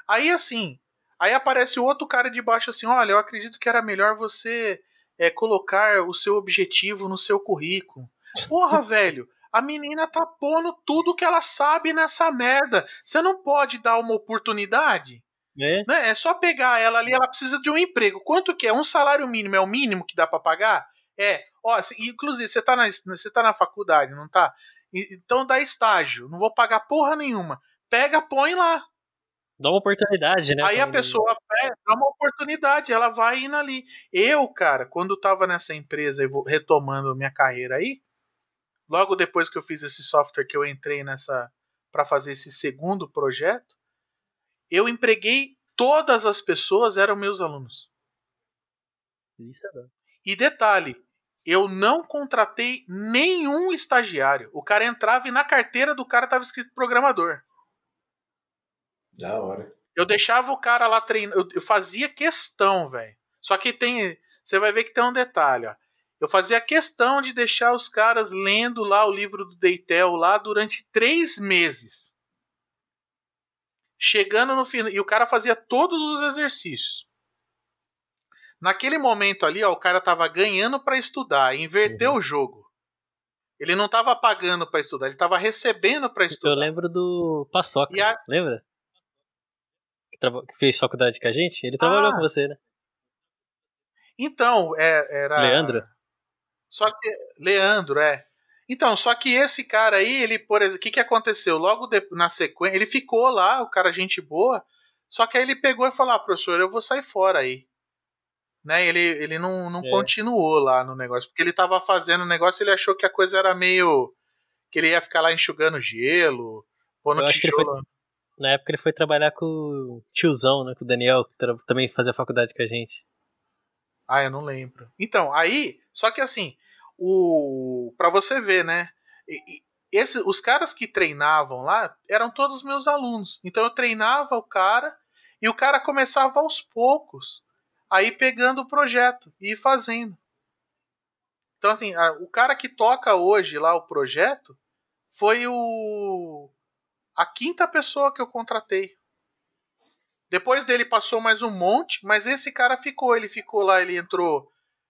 Aí assim, aí aparece outro cara de baixo assim, olha, eu acredito que era melhor você é, colocar o seu objetivo no seu currículo. Porra, velho, a menina tá pondo tudo que ela sabe nessa merda. Você não pode dar uma oportunidade? É. Né? é só pegar ela ali, ela precisa de um emprego. Quanto que é? Um salário mínimo é o mínimo que dá para pagar? É. Ó, inclusive, você tá, na, você tá na faculdade, não tá? Então dá estágio. Não vou pagar porra nenhuma. Pega, põe lá. Dá uma oportunidade, né? Aí a pessoa pega, dá uma oportunidade, ela vai indo ali. Eu, cara, quando tava nessa empresa, retomando minha carreira aí, logo depois que eu fiz esse software que eu entrei nessa para fazer esse segundo projeto, eu empreguei todas as pessoas eram meus alunos. Isso é bom. E detalhe, eu não contratei nenhum estagiário. O cara entrava e na carteira do cara estava escrito programador. Da hora. Eu deixava o cara lá treinando. Eu fazia questão, velho. Só que tem. Você vai ver que tem um detalhe, ó. Eu fazia questão de deixar os caras lendo lá o livro do Deitel lá durante três meses. Chegando no final. E o cara fazia todos os exercícios. Naquele momento ali, ó, o cara tava ganhando para estudar, inverteu uhum. o jogo. Ele não tava pagando para estudar, ele tava recebendo para estudar. Eu lembro do Paçoca, a... lembra? Que fez faculdade com a gente? Ele trabalhou ah. com você, né? Então, é, era. Leandro? Só que. Leandro, é. Então, só que esse cara aí, ele, por exemplo, o que, que aconteceu? Logo de, na sequência, ele ficou lá, o cara, gente boa, só que aí ele pegou e falou: ah, professor, eu vou sair fora aí. Né, ele, ele não, não é. continuou lá no negócio, porque ele tava fazendo o negócio ele achou que a coisa era meio. que ele ia ficar lá enxugando gelo, pondo tijolo. Foi, na época ele foi trabalhar com o tiozão, né, com o Daniel, que também fazia faculdade com a gente. Ah, eu não lembro. Então, aí, só que assim, o para você ver, né? Esse, os caras que treinavam lá eram todos meus alunos. Então eu treinava o cara e o cara começava aos poucos aí pegando o projeto e fazendo. Então assim, a, o cara que toca hoje lá o projeto foi o a quinta pessoa que eu contratei. Depois dele passou mais um monte, mas esse cara ficou, ele ficou lá, ele entrou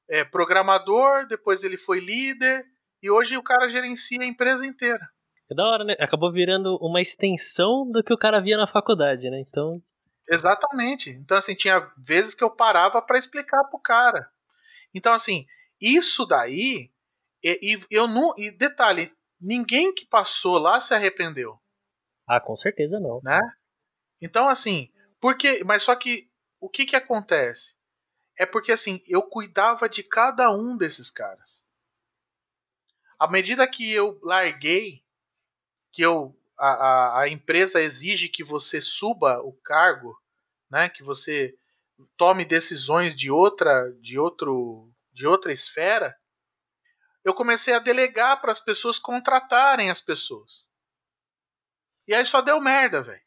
é, programador, depois ele foi líder, e hoje o cara gerencia a empresa inteira. É da hora, né? Acabou virando uma extensão do que o cara via na faculdade, né? Então. Exatamente. Então, assim, tinha vezes que eu parava para explicar pro cara. Então, assim, isso daí. E, e, eu não. E detalhe, ninguém que passou lá se arrependeu. Ah, com certeza não. Né? Então, assim, porque. Mas só que o que que acontece? É porque assim, eu cuidava de cada um desses caras. À medida que eu larguei, que eu a, a, a empresa exige que você suba o cargo, né, que você tome decisões de outra de outro de outra esfera, eu comecei a delegar para as pessoas contratarem as pessoas. E aí só deu merda, velho.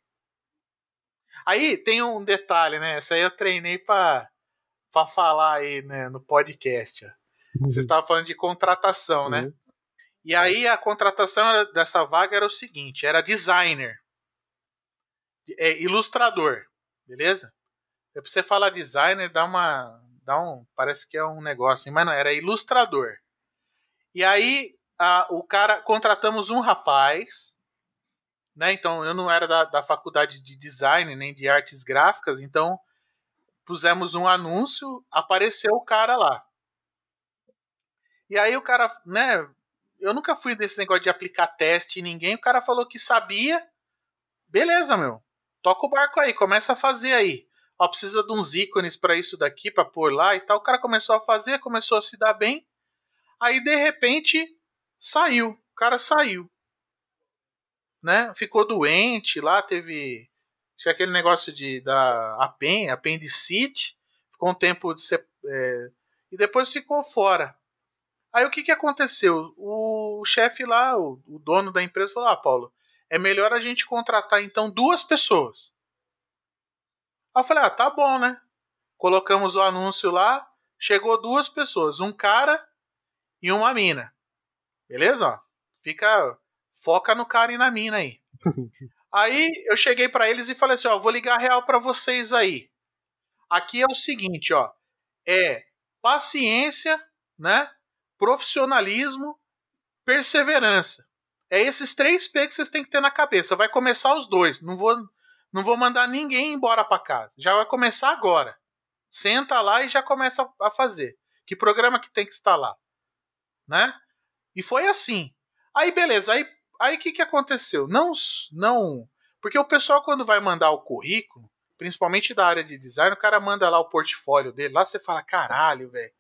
Aí tem um detalhe, né? Essa aí eu treinei para para falar aí, né, no podcast. Uhum. Você estava falando de contratação, né? Uhum. E aí a contratação dessa vaga era o seguinte: era designer, é, ilustrador, beleza? É pra você falar designer, dá uma, dá um, parece que é um negócio, mas não era ilustrador. E aí a, o cara contratamos um rapaz, né? Então eu não era da, da faculdade de design nem de artes gráficas, então pusemos um anúncio, apareceu o cara lá. E aí o cara, né, eu nunca fui desse negócio de aplicar teste em ninguém. O cara falou que sabia. Beleza, meu. Toca o barco aí, começa a fazer aí. Ó, precisa de uns ícones para isso daqui, para pôr lá e tal. O cara começou a fazer, começou a se dar bem. Aí de repente saiu. O cara saiu. Né? Ficou doente lá, teve tinha aquele negócio de da apen, apendicite, ficou um tempo de ser, é, e depois ficou fora. Aí o que, que aconteceu? O, o chefe lá, o, o, dono da empresa, falou: Ah, Paulo, é melhor a gente contratar então duas pessoas. Aí eu falei: Ah, tá bom, né? Colocamos o anúncio lá, chegou duas pessoas, um cara e uma mina. Beleza? Fica. Foca no cara e na mina aí. aí eu cheguei para eles e falei assim: Ó, vou ligar real para vocês aí. Aqui é o seguinte, ó. É paciência, né? profissionalismo, perseverança. É esses três P que vocês têm que ter na cabeça. Vai começar os dois. Não vou, não vou mandar ninguém embora para casa. Já vai começar agora. Senta lá e já começa a fazer. Que programa que tem que instalar, né? E foi assim. Aí beleza. Aí aí que que aconteceu? Não não porque o pessoal quando vai mandar o currículo, principalmente da área de design, o cara manda lá o portfólio dele. Lá você fala caralho, velho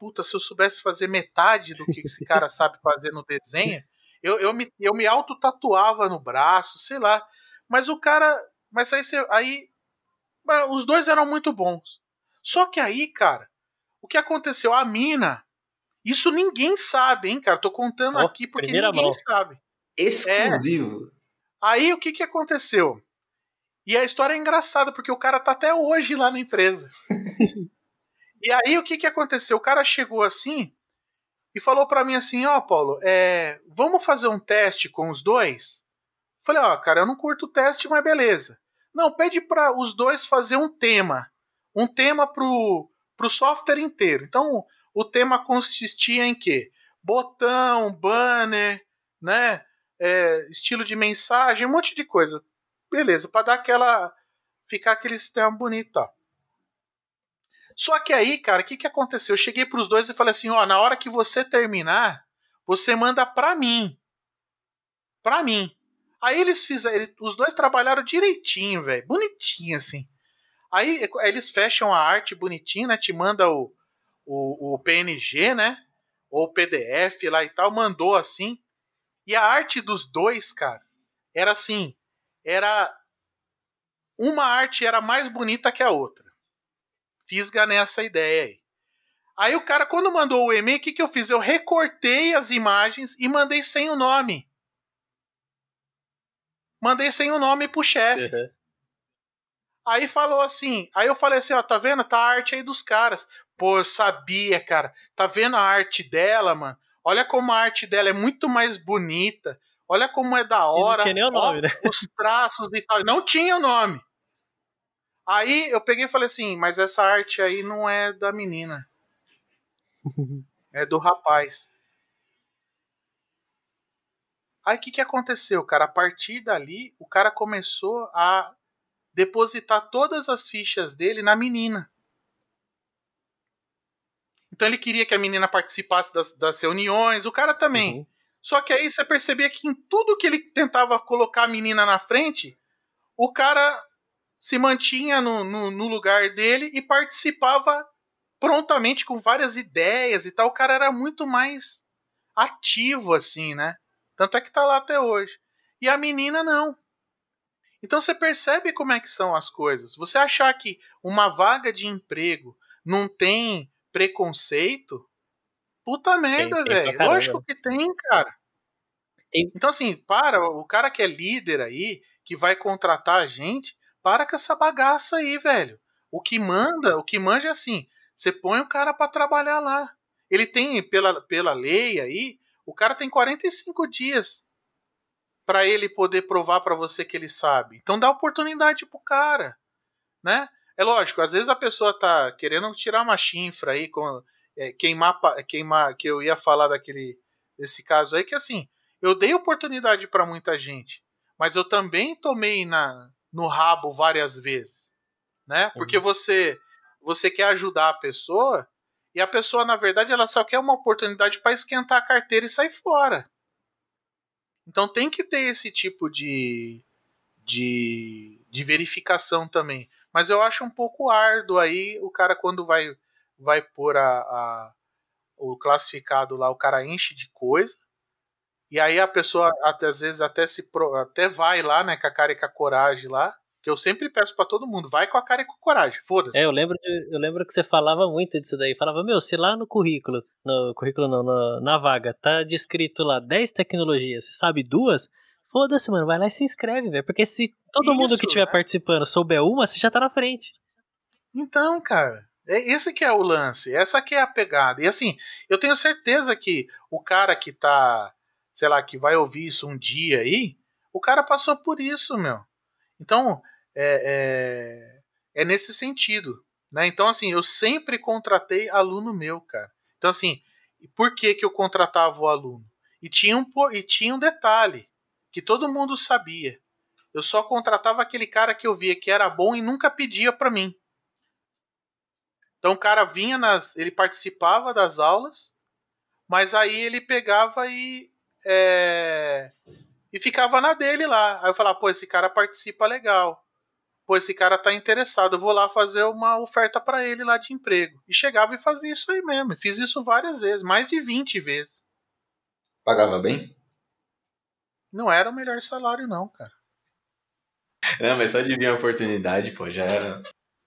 puta, se eu soubesse fazer metade do que esse cara sabe fazer no desenho, eu, eu me, eu me auto-tatuava no braço, sei lá. Mas o cara. Mas aí, aí os dois eram muito bons. Só que aí, cara, o que aconteceu? A mina. Isso ninguém sabe, hein, cara? Tô contando oh, aqui porque ninguém mão. sabe. Exclusivo. É. Aí o que, que aconteceu? E a história é engraçada, porque o cara tá até hoje lá na empresa. E aí o que, que aconteceu? O cara chegou assim e falou para mim assim: Ó, oh, Paulo, é, vamos fazer um teste com os dois? Falei: Ó, oh, cara, eu não curto o teste, mas beleza. Não, pede para os dois fazer um tema. Um tema pro, pro software inteiro. Então, o tema consistia em quê? Botão, banner, né? É, estilo de mensagem, um monte de coisa. Beleza, para dar aquela. ficar aquele sistema bonito, ó. Só que aí, cara, o que, que aconteceu? Eu cheguei pros dois e falei assim: ó, na hora que você terminar, você manda pra mim. Pra mim. Aí eles fizeram, os dois trabalharam direitinho, velho, bonitinho assim. Aí eles fecham a arte bonitinho, né? Te manda o, o, o PNG, né? Ou PDF lá e tal, mandou assim. E a arte dos dois, cara, era assim, era uma arte era mais bonita que a outra fisga nessa ideia aí. Aí o cara, quando mandou o e-mail, o que, que eu fiz? Eu recortei as imagens e mandei sem o nome. Mandei sem o nome pro chefe. Uhum. Aí falou assim, aí eu falei assim, ó, tá vendo? Tá a arte aí dos caras. Pô, eu sabia, cara. Tá vendo a arte dela, mano? Olha como a arte dela é muito mais bonita. Olha como é da hora. não tinha nem o nome, ó, né? Os traços e tal. Não tinha o nome. Aí eu peguei e falei assim, mas essa arte aí não é da menina. É do rapaz. Aí o que, que aconteceu, cara? A partir dali, o cara começou a depositar todas as fichas dele na menina. Então ele queria que a menina participasse das, das reuniões, o cara também. Uhum. Só que aí você percebia que em tudo que ele tentava colocar a menina na frente, o cara se mantinha no, no, no lugar dele e participava prontamente com várias ideias e tal. O cara era muito mais ativo, assim, né? Tanto é que tá lá até hoje. E a menina não. Então você percebe como é que são as coisas. Você achar que uma vaga de emprego não tem preconceito, puta merda, velho. Lógico que tem, cara. Tem. Então, assim, para, o cara que é líder aí, que vai contratar a gente, para com essa bagaça aí, velho. O que manda, o que manja é assim, você põe o cara para trabalhar lá. Ele tem, pela, pela lei aí, o cara tem 45 dias para ele poder provar para você que ele sabe. Então dá oportunidade pro cara, né? É lógico, às vezes a pessoa tá querendo tirar uma chifra aí, com, é, queimar, queimar, que eu ia falar daquele desse caso aí, que assim, eu dei oportunidade para muita gente, mas eu também tomei na, no rabo várias vezes, né? Porque uhum. você você quer ajudar a pessoa e a pessoa na verdade ela só quer uma oportunidade para esquentar a carteira e sair fora. Então tem que ter esse tipo de, de, de verificação também. Mas eu acho um pouco árduo aí o cara quando vai vai pôr a, a o classificado lá, o cara enche de coisa e aí a pessoa até, às vezes até se até vai lá, né, com a cara e com a coragem lá. Que eu sempre peço para todo mundo, vai com a cara e com a coragem, foda-se. É, eu lembro, eu lembro que você falava muito disso daí. Falava, meu, se lá no currículo, no currículo não, no, na vaga, tá descrito lá 10 tecnologias, você sabe duas, foda-se, mano, vai lá e se inscreve, velho. Porque se todo Isso, mundo que estiver né? participando souber uma, você já tá na frente. Então, cara, é esse que é o lance, essa que é a pegada. E assim, eu tenho certeza que o cara que tá sei lá, que vai ouvir isso um dia aí, o cara passou por isso, meu. Então, é, é, é nesse sentido. Né? Então, assim, eu sempre contratei aluno meu, cara. Então, assim, por que, que eu contratava o aluno? E tinha, um, e tinha um detalhe que todo mundo sabia. Eu só contratava aquele cara que eu via que era bom e nunca pedia para mim. Então o cara vinha nas. Ele participava das aulas, mas aí ele pegava e é, e ficava na dele lá. Aí eu falava, pô, esse cara participa legal. Pô, esse cara tá interessado, eu vou lá fazer uma oferta para ele lá de emprego. E chegava e fazia isso aí mesmo. Fiz isso várias vezes, mais de 20 vezes. Pagava bem? Não era o melhor salário, não, cara. Não, mas só de vir a oportunidade, pô, já era.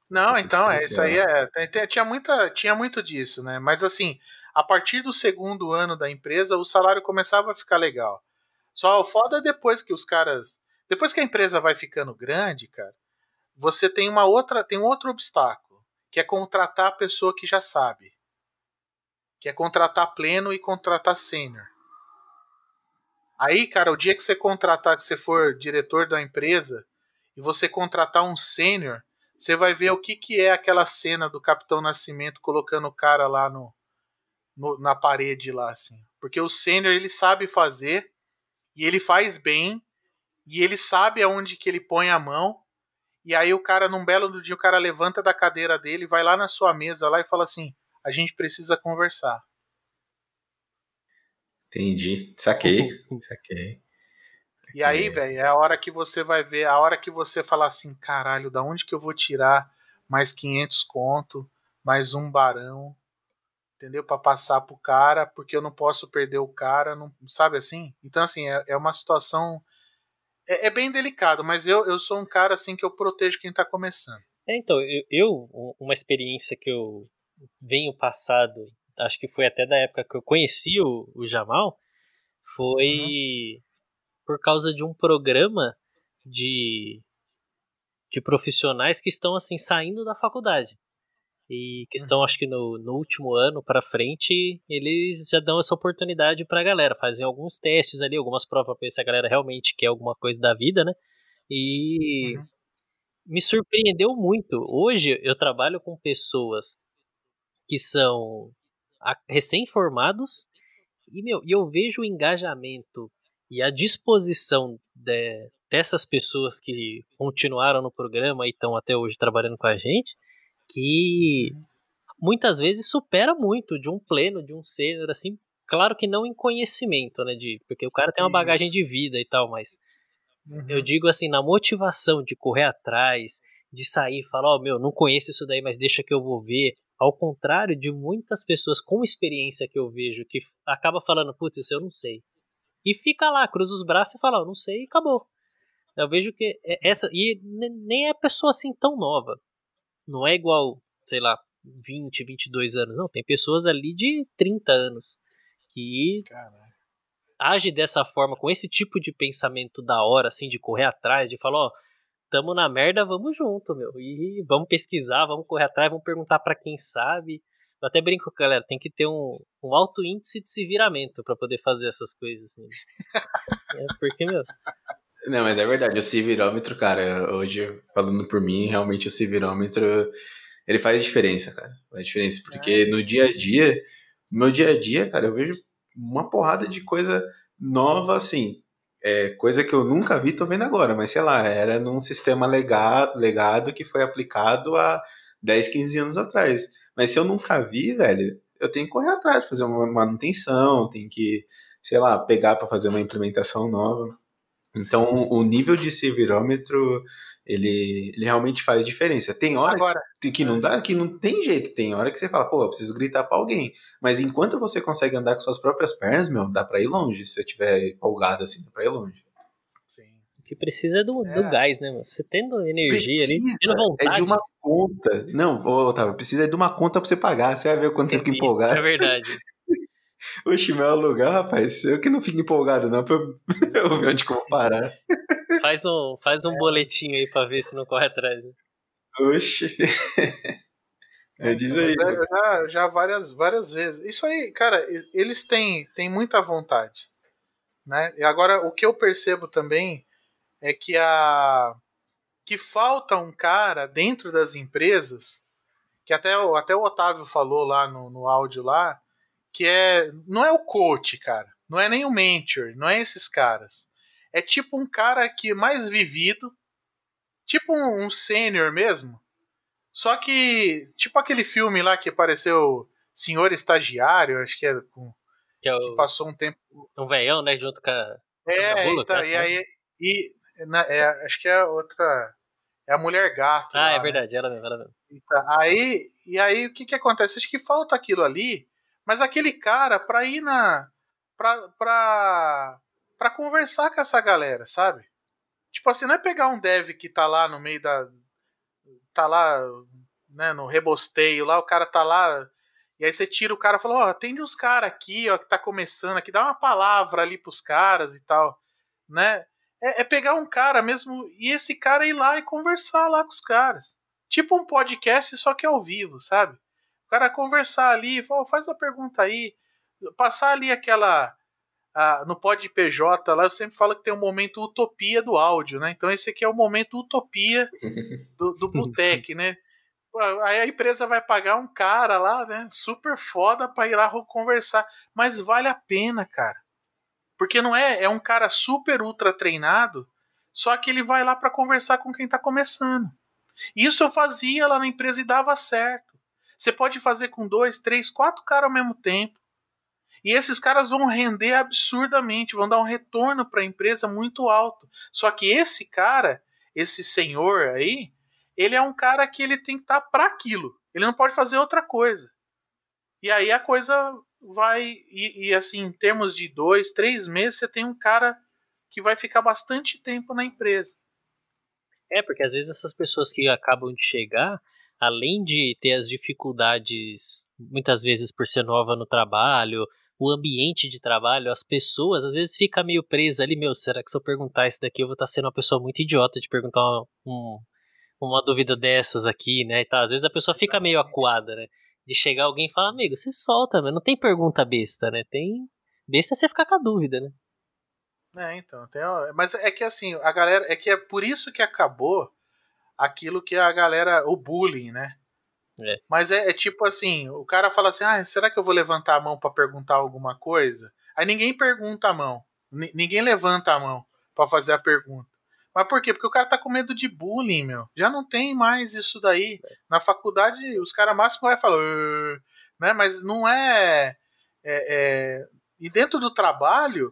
Não, então, é, isso aí é. Tinha, muita, tinha muito disso, né? Mas assim, a partir do segundo ano da empresa, o salário começava a ficar legal. Só o foda é depois que os caras. Depois que a empresa vai ficando grande, cara, você tem uma outra. tem um outro obstáculo, que é contratar a pessoa que já sabe. Que é contratar pleno e contratar sênior. Aí, cara, o dia que você contratar, que você for diretor da empresa, e você contratar um sênior, você vai ver o que, que é aquela cena do Capitão Nascimento colocando o cara lá no, no, na parede lá, assim. Porque o sênior ele sabe fazer e ele faz bem e ele sabe aonde que ele põe a mão. E aí o cara, num belo dia, o cara levanta da cadeira dele, vai lá na sua mesa lá e fala assim: a gente precisa conversar. Entendi. Saquei. Saquei. E aí, velho, é a hora que você vai ver, a hora que você falar assim, caralho, da onde que eu vou tirar mais 500 conto, mais um barão, entendeu? Para passar pro cara, porque eu não posso perder o cara, não sabe assim? Então, assim, é, é uma situação. É, é, bem delicado, mas eu, eu sou um cara assim que eu protejo quem tá começando. É, então, eu, eu, uma experiência que eu venho passado, acho que foi até da época que eu conheci o, o Jamal, foi uhum. por causa de um programa de, de profissionais que estão assim saindo da faculdade e que estão, uhum. acho que no, no último ano para frente, eles já dão essa oportunidade para a galera, fazem alguns testes ali, algumas provas para ver se a galera realmente quer alguma coisa da vida, né? E uhum. me surpreendeu muito. Hoje eu trabalho com pessoas que são recém-formados. E, meu, e eu vejo o engajamento E a disposição de, dessas pessoas que continuaram no programa e estão até hoje trabalhando com a gente, que muitas vezes supera muito de um pleno, de um sênior, assim, claro que não em conhecimento, né, de, porque o cara tem uma bagagem de vida e tal, mas uhum. eu digo assim, na motivação de correr atrás, de sair e falar, ó, oh, meu, não conheço isso daí, mas deixa que eu vou ver, ao contrário de muitas pessoas com experiência que eu vejo que acaba falando, putz, isso eu não sei. E fica lá, cruza os braços e fala, oh, não sei e acabou. Eu vejo que é essa. E nem é pessoa assim tão nova. Não é igual, sei lá, 20, 22 anos. Não, tem pessoas ali de 30 anos que Caramba. age dessa forma, com esse tipo de pensamento da hora, assim, de correr atrás, de falar, ó, tamo na merda, vamos junto, meu. E vamos pesquisar, vamos correr atrás, vamos perguntar para quem sabe. Eu até brinco, galera, tem que ter um, um alto índice de se viramento para poder fazer essas coisas. Assim. é porque, meu, não, mas é verdade, o civirômetro, cara, hoje, falando por mim, realmente o civirômetro, ele faz diferença, cara. Faz diferença, porque é. no dia a dia, no meu dia a dia, cara, eu vejo uma porrada de coisa nova, assim, é, coisa que eu nunca vi, tô vendo agora, mas sei lá, era num sistema legado, legado que foi aplicado há 10, 15 anos atrás. Mas se eu nunca vi, velho, eu tenho que correr atrás, fazer uma manutenção, tem que, sei lá, pegar para fazer uma implementação nova. Então, o nível de servirômetro, ele, ele realmente faz diferença. Tem hora Agora, que não dá, que não tem jeito. Tem hora que você fala, pô, eu preciso gritar pra alguém. Mas enquanto você consegue andar com suas próprias pernas, meu, dá pra ir longe. Se você estiver empolgado assim, dá pra ir longe. Sim. O que precisa é do, é. do gás, né, mano? Você tendo energia precisa, ali, tendo vontade. É de uma conta. Não, Otávio, precisa de uma conta pra você pagar. Você vai ver quanto você fica empolgado. É verdade. Oxe, meu lugar, rapaz, eu que não fico empolgado, não, pra eu, ver onde que eu vou parar. Faz um, faz um boletinho aí pra ver se não corre atrás. Né? Oxe. É, diz aí. Já, já várias, várias vezes. Isso aí, cara, eles têm, têm muita vontade. Né? E agora, o que eu percebo também é que a que falta um cara dentro das empresas, que até, até o Otávio falou lá no, no áudio lá, que é. Não é o coach, cara. Não é nem o mentor, não é esses caras. É tipo um cara que é mais vivido, tipo um, um sênior mesmo. Só que, tipo aquele filme lá que apareceu Senhor Estagiário, acho que é com. Que, é o, que passou um tempo. Um veião, né? Junto com a. É, então, né? e aí. E, na, é, acho que é outra. É a mulher gato. Ah, lá, é verdade, né? ela mesmo, ela mesmo. Então, aí, e aí o que, que acontece? Acho que falta aquilo ali mas aquele cara pra ir na. pra, pra, pra conversar com essa galera, sabe? Tipo assim, não é pegar um dev que tá lá no meio da. tá lá, né, no rebosteio lá, o cara tá lá. E aí você tira o cara e fala, ó, oh, atende uns caras aqui, ó, que tá começando aqui, dá uma palavra ali pros caras e tal, né? É, é, pegar um cara mesmo e esse cara ir lá e conversar lá com os caras. Tipo um podcast, só que ao vivo, sabe? Cara conversar ali, faz a pergunta aí, passar ali aquela. no pod PJ lá, eu sempre falo que tem um momento utopia do áudio, né? Então esse aqui é o momento utopia do, do Butec, né? Aí a empresa vai pagar um cara lá, né? Super foda pra ir lá conversar. Mas vale a pena, cara. Porque não é. É um cara super ultra treinado, só que ele vai lá para conversar com quem tá começando. Isso eu fazia lá na empresa e dava certo. Você pode fazer com dois, três, quatro caras ao mesmo tempo. E esses caras vão render absurdamente, vão dar um retorno para a empresa muito alto. Só que esse cara, esse senhor aí, ele é um cara que ele tem que estar tá para aquilo. Ele não pode fazer outra coisa. E aí a coisa vai. E, e, assim, em termos de dois, três meses, você tem um cara que vai ficar bastante tempo na empresa. É, porque às vezes essas pessoas que acabam de chegar, além de ter as dificuldades, muitas vezes por ser nova no trabalho, o ambiente de trabalho, as pessoas, às vezes fica meio presa ali, meu, será que se eu perguntar isso daqui eu vou estar sendo uma pessoa muito idiota de perguntar uma, um, uma dúvida dessas aqui, né, e tal. Às vezes a pessoa fica meio acuada, né, de chegar alguém e falar, amigo, você solta, mas não tem pergunta besta, né, tem... Besta é você ficar com a dúvida, né. É, então, tem, mas é que assim, a galera, é que é por isso que acabou aquilo que a galera. o bullying, né? É. Mas é, é, tipo assim: o cara fala assim, ah, será que eu vou levantar a mão para perguntar alguma coisa? Aí ninguém pergunta a mão, ninguém levanta a mão para fazer a pergunta. Mas por quê? Porque o cara tá com medo de bullying, meu. Já não tem mais isso daí. Na faculdade, os caras máximo vai falar, né? Mas não é, é, é, E dentro do trabalho,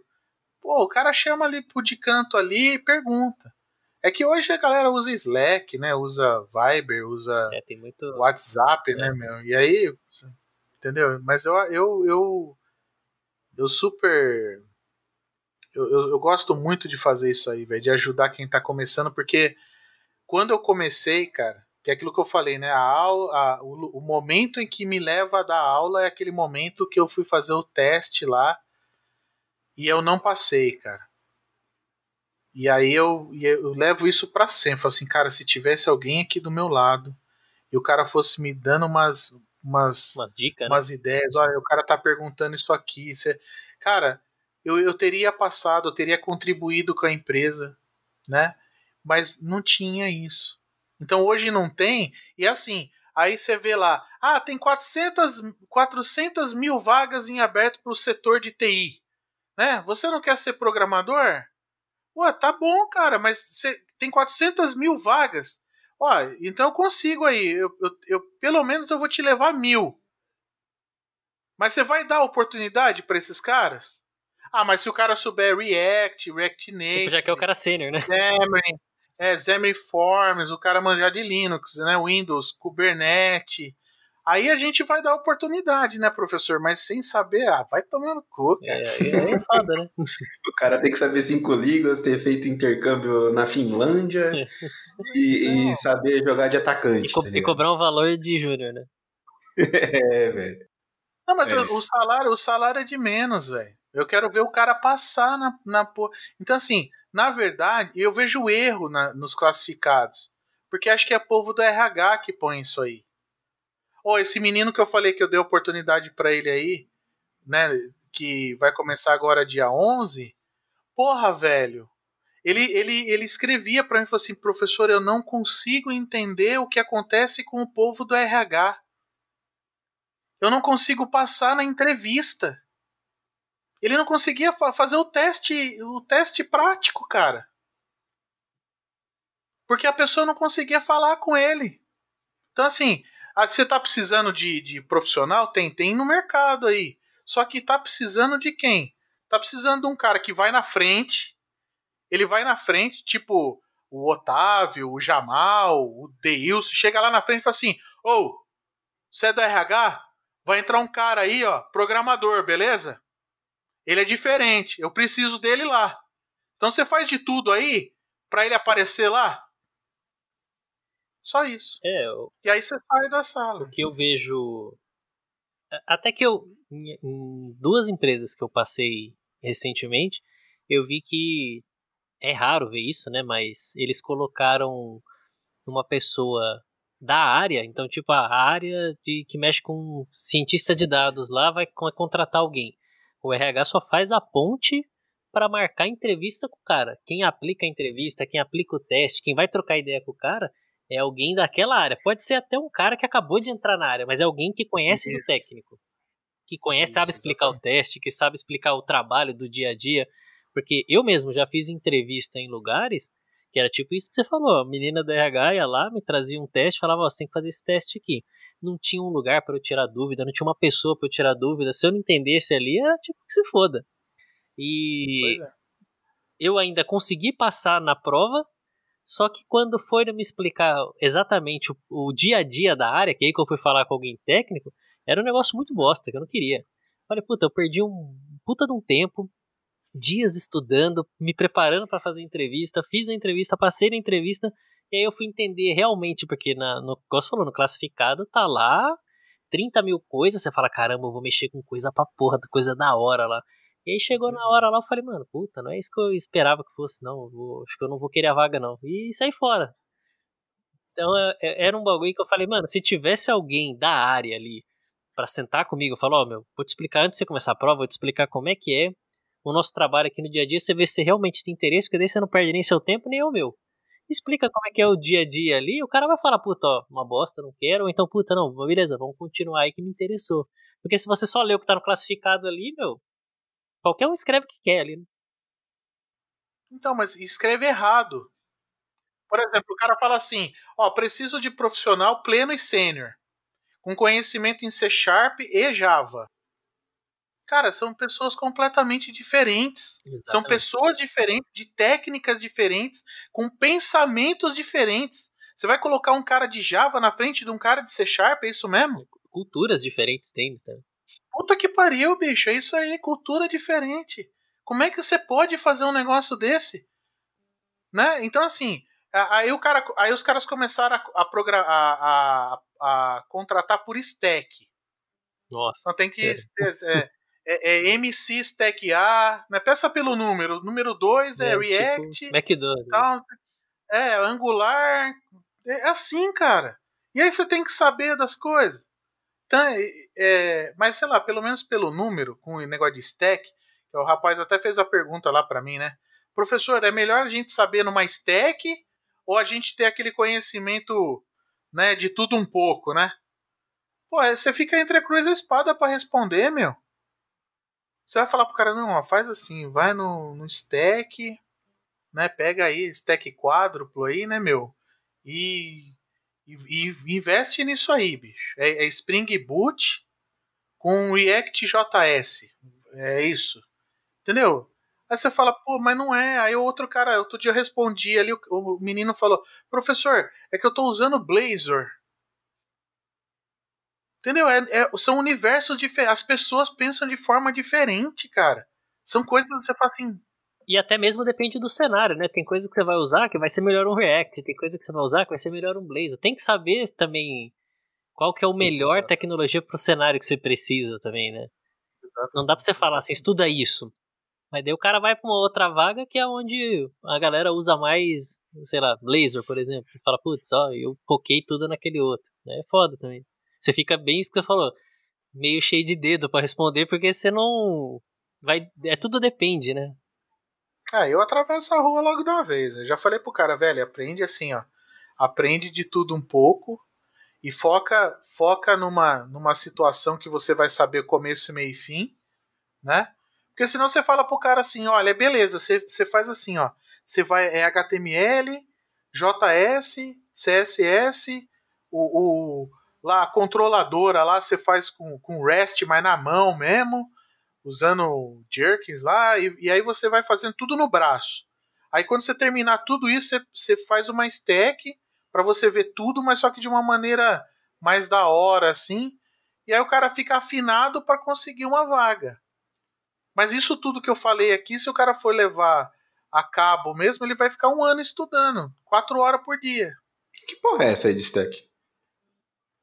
pô, o cara chama ali pro de canto ali e pergunta. É que hoje a galera usa Slack, né? Usa Viber, usa é, muito... WhatsApp, né, é. meu? E aí, entendeu? Mas eu, eu, eu, eu super eu, eu, eu, gosto muito de fazer isso aí, velho, de ajudar quem tá começando, porque quando eu comecei, cara, que é aquilo que eu falei, né? A aula, a, o, o, momento em que me leva a dar aula é aquele momento que eu fui fazer o teste lá e eu não passei, cara. E aí eu, eu levo isso para sempre. Falo assim, cara, se tivesse alguém aqui do meu lado e o cara fosse me dando umas umas, umas dicas, umas né? ideias, olha, o cara tá perguntando isso aqui, você... cara, eu, eu teria passado, eu teria contribuído com a empresa, né? Mas não tinha isso. Então hoje não tem, e assim, aí você vê lá, ah, tem 400, 400 mil vagas em aberto para o setor de TI. Né? Você não quer ser programador? Ué, tá bom, cara, mas você tem 400 mil vagas. Ó, então eu consigo aí, eu, eu, eu, pelo menos eu vou te levar mil. Mas você vai dar oportunidade para esses caras? Ah, mas se o cara souber React, React Native... Tipo, já que é o cara sênior, né? Xamarin, é, Xamarin Forms, o cara manjar de Linux, né? Windows, Kubernetes... Aí a gente vai dar oportunidade, né, professor? Mas sem saber, ah, vai tomando cu, cara. É, é, é foda, né? o cara tem que saber cinco línguas, ter feito intercâmbio na Finlândia e, e, saber jogar de atacante. E, co tá e cobrar um valor de júnior, né? é, velho. Não, mas é. o, salário, o salário é de menos, velho. Eu quero ver o cara passar na, na. Então, assim, na verdade, eu vejo erro na, nos classificados. Porque acho que é povo do RH que põe isso aí. Oh, esse menino que eu falei que eu dei oportunidade para ele aí, né? Que vai começar agora dia 11. Porra, velho. Ele, ele, ele escrevia para mim falou assim: professor, eu não consigo entender o que acontece com o povo do RH. Eu não consigo passar na entrevista. Ele não conseguia fazer o teste, o teste prático, cara. Porque a pessoa não conseguia falar com ele. Então, assim, ah, você tá precisando de, de profissional? Tem, tem no mercado aí. Só que tá precisando de quem? Tá precisando de um cara que vai na frente. Ele vai na frente, tipo o Otávio, o Jamal, o Deilson. Chega lá na frente e fala assim: Ô, oh, você é do RH? Vai entrar um cara aí, ó, programador, beleza? Ele é diferente. Eu preciso dele lá. Então você faz de tudo aí para ele aparecer lá. Só isso. É, eu... E aí você sai da sala. O que eu vejo. Até que eu. Em duas empresas que eu passei recentemente, eu vi que é raro ver isso, né? Mas eles colocaram uma pessoa da área, então, tipo, a área de, que mexe com cientista de dados lá vai contratar alguém. O RH só faz a ponte para marcar entrevista com o cara. Quem aplica a entrevista, quem aplica o teste, quem vai trocar ideia com o cara é alguém daquela área. Pode ser até um cara que acabou de entrar na área, mas é alguém que conhece Isso. do técnico. Que conhece, sabe explicar o teste, que sabe explicar o trabalho do dia a dia. Porque eu mesmo já fiz entrevista em lugares que era tipo isso que você falou. A menina da RH ia lá, me trazia um teste, falava: oh, você tem que fazer esse teste aqui não tinha um lugar para eu tirar dúvida, não tinha uma pessoa para eu tirar dúvida. Se eu não entendesse ali, era tipo que se foda. E é. eu ainda consegui passar na prova, só que quando foi me explicar exatamente o, o, dia a dia da área, que aí que eu fui falar com alguém técnico, era um negócio muito bosta, que eu não queria. Falei, puta, eu perdi um puta de um tempo, dias estudando, me preparando para fazer entrevista, fiz a entrevista, passei na entrevista, e aí eu fui entender realmente, porque na, no, como você falou, no classificado tá lá 30 mil coisas, você fala, caramba, eu vou mexer com coisa pra porra, coisa da hora lá. E aí chegou na hora lá, eu falei, mano, puta, não é isso que eu esperava que fosse, não. Vou, acho que eu não vou querer a vaga, não. E saí fora. Então é, é, era um bagulho que eu falei, mano, se tivesse alguém da área ali para sentar comigo, eu falo, ó, oh, meu, vou te explicar antes de você começar a prova, vou te explicar como é que é o nosso trabalho aqui no dia a dia, você vê se realmente tem interesse, porque daí você não perde nem seu tempo, nem o meu explica como é que é o dia a dia ali, o cara vai falar, puta, ó, uma bosta, não quero, ou então, puta, não, beleza, vamos continuar aí que me interessou. Porque se você só lê o que tá no classificado ali, meu, qualquer um escreve o que quer ali, né? Então, mas escreve errado. Por exemplo, o cara fala assim: ó, preciso de profissional pleno e sênior, com conhecimento em C Sharp e Java. Cara, são pessoas completamente diferentes. Exatamente. São pessoas diferentes, de técnicas diferentes, com pensamentos diferentes. Você vai colocar um cara de Java na frente de um cara de C Sharp, é isso mesmo? Culturas diferentes tem, tá? Puta que pariu, bicho. É isso aí, cultura diferente. Como é que você pode fazer um negócio desse? Né? Então, assim, aí, o cara, aí os caras começaram a, a, a, a contratar por stack. Nossa. Então tem que. É, é, é, MC Stack A, né? peça pelo número. Número 2 é, é, React. Tipo McDonald's. Tal, é, Angular. É assim, cara. E aí você tem que saber das coisas. Então, é, mas sei lá, pelo menos pelo número, com o negócio de stack, o rapaz até fez a pergunta lá para mim, né? Professor, é melhor a gente saber numa stack ou a gente ter aquele conhecimento, né, de tudo um pouco, né? Pô, você fica entre a cruz e a espada para responder, meu. Você vai falar pro cara, não, faz assim, vai no, no stack, né? Pega aí, stack quádruplo aí, né, meu? E, e, e investe nisso aí, bicho. É, é Spring Boot com React JS. É isso. Entendeu? Aí você fala, pô, mas não é. Aí outro cara, outro dia eu respondi ali, o, o menino falou, professor, é que eu tô usando Blazor. Entendeu? É, é, são universos diferentes. As pessoas pensam de forma diferente, cara. São coisas que você fala assim. E até mesmo depende do cenário, né? Tem coisa que você vai usar que vai ser melhor um React, tem coisa que você vai usar que vai ser melhor um Blazor. Tem que saber também qual que é o melhor Exato. tecnologia para o cenário que você precisa também, né? Exato. Não dá para você falar assim, estuda isso. Mas daí o cara vai para uma outra vaga que é onde a galera usa mais, sei lá, Blazor, por exemplo. E fala, putz, ó, eu foquei tudo naquele outro. É foda também. Você fica bem isso que você falou, meio cheio de dedo para responder, porque você não. Vai, é tudo depende, né? Ah, eu atravesso a rua logo de uma vez. Eu já falei pro cara, velho, aprende assim, ó. Aprende de tudo um pouco e foca foca numa, numa situação que você vai saber começo, meio e fim, né? Porque senão você fala pro cara assim, olha, beleza, você, você faz assim, ó. Você vai, é HTML, JS, CSS, o, o lá a controladora lá você faz com, com REST, mas na mão mesmo, usando jerkins lá, e, e aí você vai fazendo tudo no braço. Aí quando você terminar tudo isso, você, você faz uma stack para você ver tudo, mas só que de uma maneira mais da hora, assim. E aí o cara fica afinado para conseguir uma vaga. Mas isso tudo que eu falei aqui, se o cara for levar a cabo mesmo, ele vai ficar um ano estudando, quatro horas por dia. Que porra é essa aí de stack?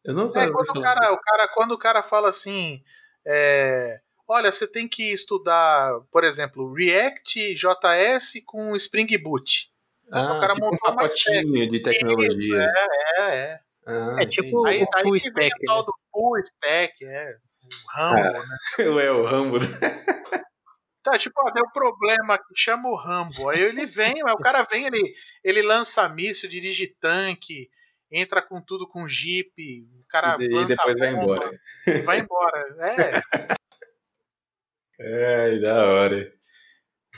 Eu não é, quando o cara, o cara, quando o cara fala assim, é, olha, você tem que estudar, por exemplo, React JS com Spring Boot. Ah, o cara tipo montou um pacotinho de tecnologias. É, é, é. Ah, é tipo aí, o full stack. Né? Do full stack, é. O Rambo, ah, né? É o Rambo. Tá, tipo, ó, deu problema aqui, chama o Rambo. Aí ele vem, o cara vem, ele, ele lança míssil, dirige tanque, entra com tudo com Jeep, o cara. E depois vai embora. Vai embora. É. É, da hora.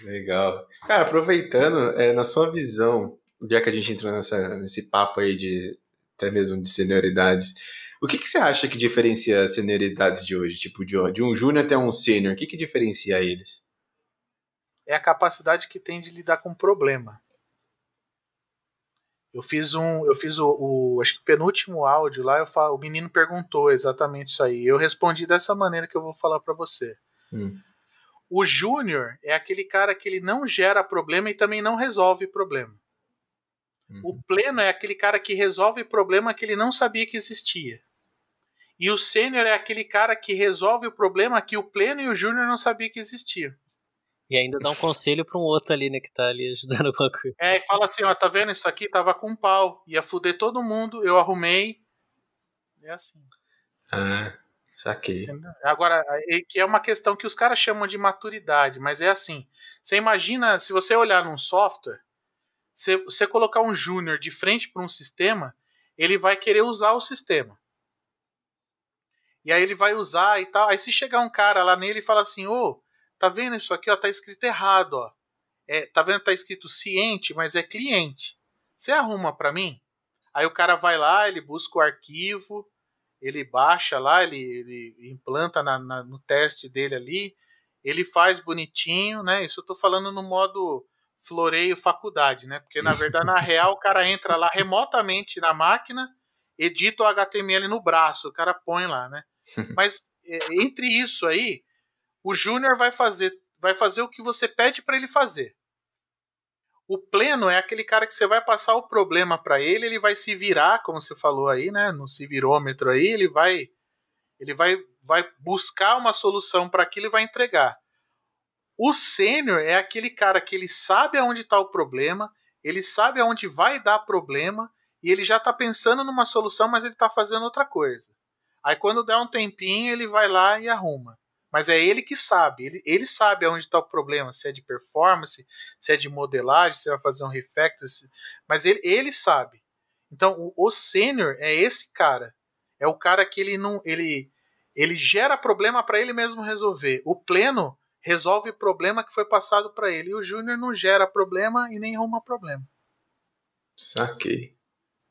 Legal. Cara, aproveitando, é, na sua visão, já que a gente entrou nessa, nesse papo aí de até mesmo de senioridades, o que, que você acha que diferencia as senioridades de hoje? Tipo, de, de um júnior até um sênior, o que, que diferencia eles? É a capacidade que tem de lidar com problema. Eu fiz um, eu fiz o, o acho que o penúltimo áudio lá, eu falo, o menino perguntou exatamente isso aí. Eu respondi dessa maneira que eu vou falar para você. Hum. O júnior é aquele cara que ele não gera problema e também não resolve problema. Uhum. O pleno é aquele cara que resolve problema que ele não sabia que existia. E o sênior é aquele cara que resolve o problema que o pleno e o júnior não sabiam que existia. E ainda dá um conselho para um outro ali, né, que tá ali ajudando alguma coisa. É, e fala assim, ó, tá vendo isso aqui? Tava com pau, ia fuder todo mundo, eu arrumei. É assim. Ah, saquei. Agora, que é uma questão que os caras chamam de maturidade, mas é assim. Você imagina, se você olhar num software, você, você colocar um júnior de frente para um sistema, ele vai querer usar o sistema. E aí ele vai usar e tal. Aí se chegar um cara lá nele e fala assim, ô, oh, Tá vendo isso aqui, ó? Tá escrito errado, ó. é, tá vendo? Tá escrito ciente, mas é cliente. Você arruma para mim? Aí o cara vai lá, ele busca o arquivo, ele baixa lá, ele, ele implanta na, na, no teste dele ali, ele faz bonitinho, né? Isso eu tô falando no modo floreio faculdade, né? Porque na verdade, na real, o cara entra lá remotamente na máquina, edita o HTML no braço, o cara põe lá, né? Mas é, entre isso aí, o Júnior vai fazer, vai fazer o que você pede para ele fazer. O pleno é aquele cara que você vai passar o problema para ele, ele vai se virar, como você falou aí, né, no se virômetro aí, ele vai ele vai vai buscar uma solução para aquilo e vai entregar. O sênior é aquele cara que ele sabe aonde está o problema, ele sabe aonde vai dar problema e ele já está pensando numa solução, mas ele está fazendo outra coisa. Aí quando der um tempinho, ele vai lá e arruma. Mas é ele que sabe, ele, ele sabe aonde está o problema, se é de performance, se é de modelagem, se vai fazer um refactor, se... mas ele, ele sabe. Então o, o sênior é esse cara, é o cara que ele não, ele, ele gera problema para ele mesmo resolver. O pleno resolve problema que foi passado para ele e o júnior não gera problema e nem arruma problema. Saquei.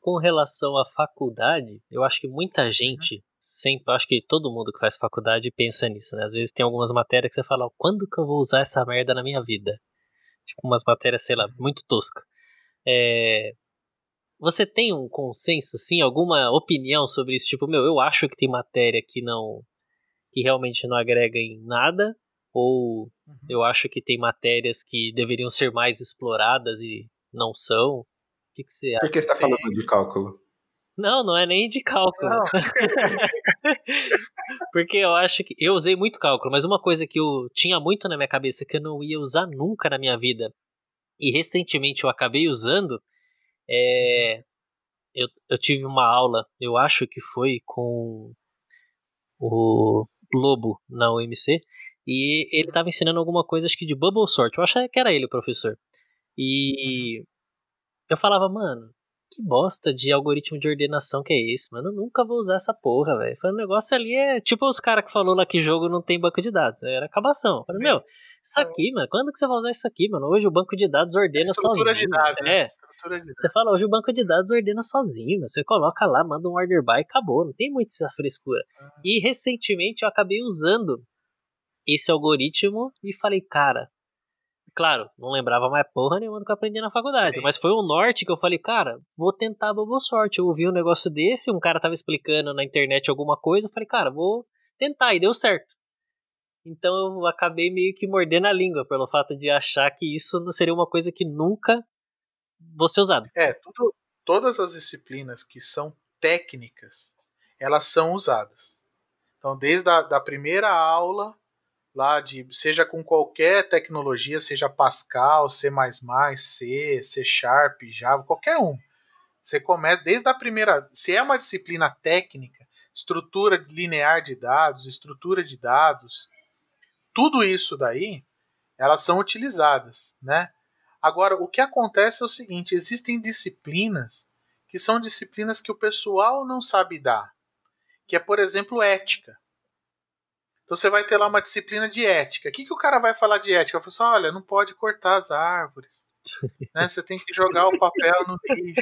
Com relação à faculdade, eu acho que muita gente sempre, acho que todo mundo que faz faculdade pensa nisso, né? Às vezes tem algumas matérias que você fala, quando que eu vou usar essa merda na minha vida? Tipo, umas matérias, sei lá, muito tosca. É... Você tem um consenso, assim, alguma opinião sobre isso? Tipo, meu, eu acho que tem matéria que não. que realmente não agrega em nada, ou uhum. eu acho que tem matérias que deveriam ser mais exploradas e não são. O que, que você acha? Por que você está falando de cálculo? Não, não é nem de cálculo. Porque eu acho que. Eu usei muito cálculo, mas uma coisa que eu tinha muito na minha cabeça que eu não ia usar nunca na minha vida, e recentemente eu acabei usando, é. Eu, eu tive uma aula, eu acho que foi com o Lobo na UMC, e ele estava ensinando alguma coisa, acho que de bubble sort. Eu achava que era ele o professor. E eu falava, mano, que bosta de algoritmo de ordenação que é esse, mano? Eu nunca vou usar essa porra, velho. O negócio ali é tipo os caras que falou lá que jogo não tem banco de dados. Era acabação. Eu falei, meu, isso aqui, mano, quando que você vai usar isso aqui, mano? Hoje o banco de dados ordena Estrutura sozinho. De dados, é. Né? Estrutura de dados. Você fala, hoje o banco de dados ordena sozinho, mano. Você coloca lá, manda um order by acabou. Não tem muito essa frescura. Ah. E recentemente eu acabei usando esse algoritmo e falei, cara, Claro, não lembrava mais porra nenhuma do que eu aprendi na faculdade. Sim. Mas foi o norte que eu falei, cara, vou tentar a boa sorte. Eu ouvi um negócio desse, um cara tava explicando na internet alguma coisa, eu falei, cara, vou tentar, e deu certo. Então eu acabei meio que mordendo a língua pelo fato de achar que isso não seria uma coisa que nunca vou ser usado. É, tudo, todas as disciplinas que são técnicas, elas são usadas. Então, desde a da primeira aula lá de seja com qualquer tecnologia, seja Pascal, C++, C, C Sharp, Java, qualquer um. Você começa desde a primeira, se é uma disciplina técnica, estrutura linear de dados, estrutura de dados, tudo isso daí, elas são utilizadas, né? Agora, o que acontece é o seguinte, existem disciplinas que são disciplinas que o pessoal não sabe dar, que é, por exemplo, ética. Então você vai ter lá uma disciplina de ética. O que, que o cara vai falar de ética? Vai falar assim, olha, não pode cortar as árvores. né? Você tem que jogar o papel no lixo.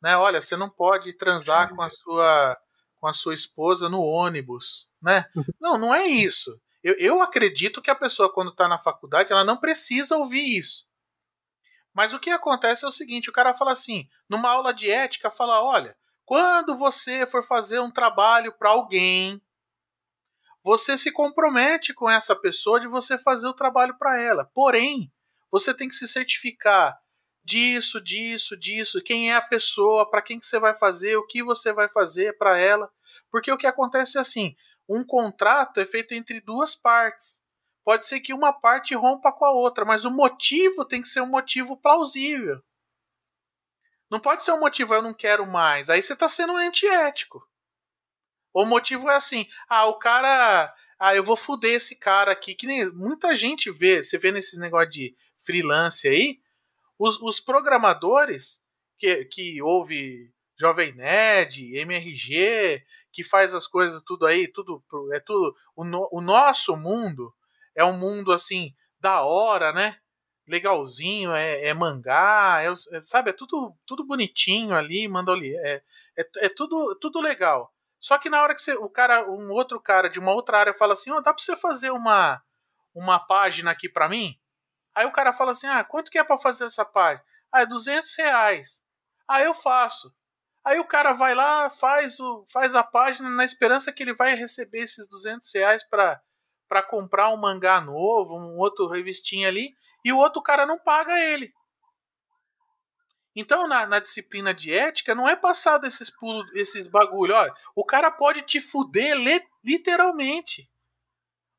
Né? Olha, você não pode transar com a sua com a sua esposa no ônibus, né? Não, não é isso. Eu, eu acredito que a pessoa quando está na faculdade ela não precisa ouvir isso. Mas o que acontece é o seguinte: o cara fala assim, numa aula de ética, fala, olha, quando você for fazer um trabalho para alguém, você se compromete com essa pessoa de você fazer o trabalho para ela. Porém, você tem que se certificar disso, disso, disso, quem é a pessoa, para quem que você vai fazer, o que você vai fazer para ela. Porque o que acontece é assim, um contrato é feito entre duas partes. Pode ser que uma parte rompa com a outra, mas o motivo tem que ser um motivo plausível. Não pode ser um motivo eu não quero mais. Aí você está sendo antiético. O motivo é assim: ah, o cara. Ah, eu vou fuder esse cara aqui. Que nem muita gente vê, você vê nesses negócios de freelance aí, os, os programadores que, que ouve Jovem Nerd, MRG, que faz as coisas tudo aí, tudo é tudo o, no, o nosso mundo é um mundo assim da hora, né? legalzinho, é, é mangá, é, é, sabe, é tudo, tudo bonitinho ali, manda ali, é, é, é, tudo, tudo legal. Só que na hora que você, o cara, um outro cara de uma outra área fala assim, oh, dá pra você fazer uma, uma página aqui para mim? Aí o cara fala assim, ah, quanto que é para fazer essa página? Ah, é 200 reais. Aí eu faço. Aí o cara vai lá, faz, o, faz a página na esperança que ele vai receber esses 200 reais para comprar um mangá novo, um outro revistinha ali, e o outro cara não paga ele. Então, na, na, disciplina de ética, não é passado esses pulos, esses bagulho. Olha, o cara pode te fuder literalmente.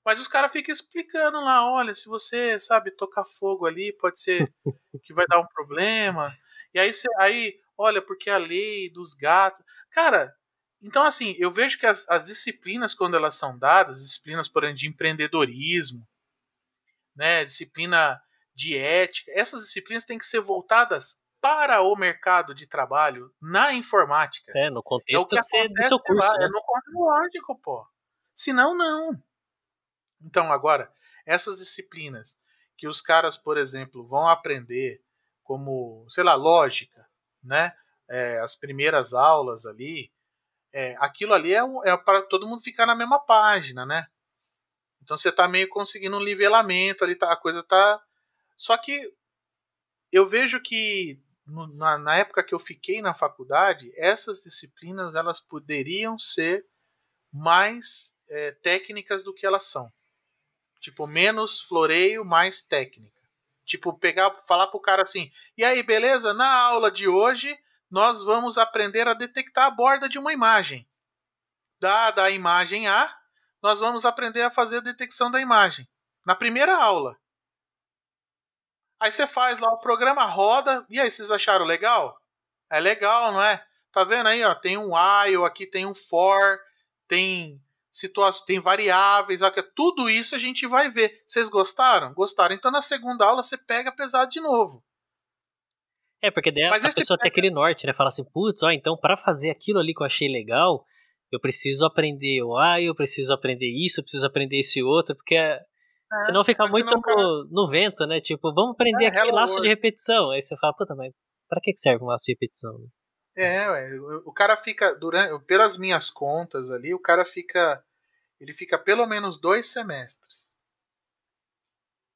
Mas os caras ficam explicando lá, olha, se você, sabe, tocar fogo ali, pode ser que vai dar um problema. E aí, você, aí olha, porque a lei dos gatos. Cara, então assim, eu vejo que as, as disciplinas, quando elas são dadas, disciplinas, por exemplo, de empreendedorismo, né, disciplina de ética, essas disciplinas têm que ser voltadas para o mercado de trabalho na informática. É, no contexto é do seu curso. Lá, né? É no contexto lógico, pô. Senão, não. Então, agora, essas disciplinas que os caras, por exemplo, vão aprender como, sei lá, lógica, né? É, as primeiras aulas ali, é, aquilo ali é, é para todo mundo ficar na mesma página, né? Então você tá meio conseguindo um nivelamento ali, tá, a coisa tá. Só que eu vejo que na, na, época que eu fiquei na faculdade, essas disciplinas elas poderiam ser mais é, técnicas do que elas são. Tipo, menos floreio, mais técnica. Tipo, pegar, falar pro cara assim: "E aí, beleza? Na aula de hoje, nós vamos aprender a detectar a borda de uma imagem. Dada a imagem A, nós vamos aprender a fazer a detecção da imagem. Na primeira aula. Aí você faz lá o programa roda. E aí, vocês acharam legal? É legal, não é? Tá vendo aí, ó? Tem um while, aqui tem um for, tem situações, tem variáveis, tudo isso a gente vai ver. Vocês gostaram? Gostaram. Então na segunda aula você pega pesado de novo. É, porque daí Mas a pessoa pega... tem aquele norte, né? Fala assim, putz, ó, então para fazer aquilo ali que eu achei legal, eu preciso aprender o A, eu preciso aprender isso, eu preciso aprender esse outro, porque é, senão fica muito no, no, vento, né? Tipo, vamos aprender é, aquele laço de repetição. Aí você fala, puta, mas pra que serve um laço de repetição? É, ué, o cara fica, durante, pelas minhas contas ali, o cara fica, ele fica pelo menos dois semestres.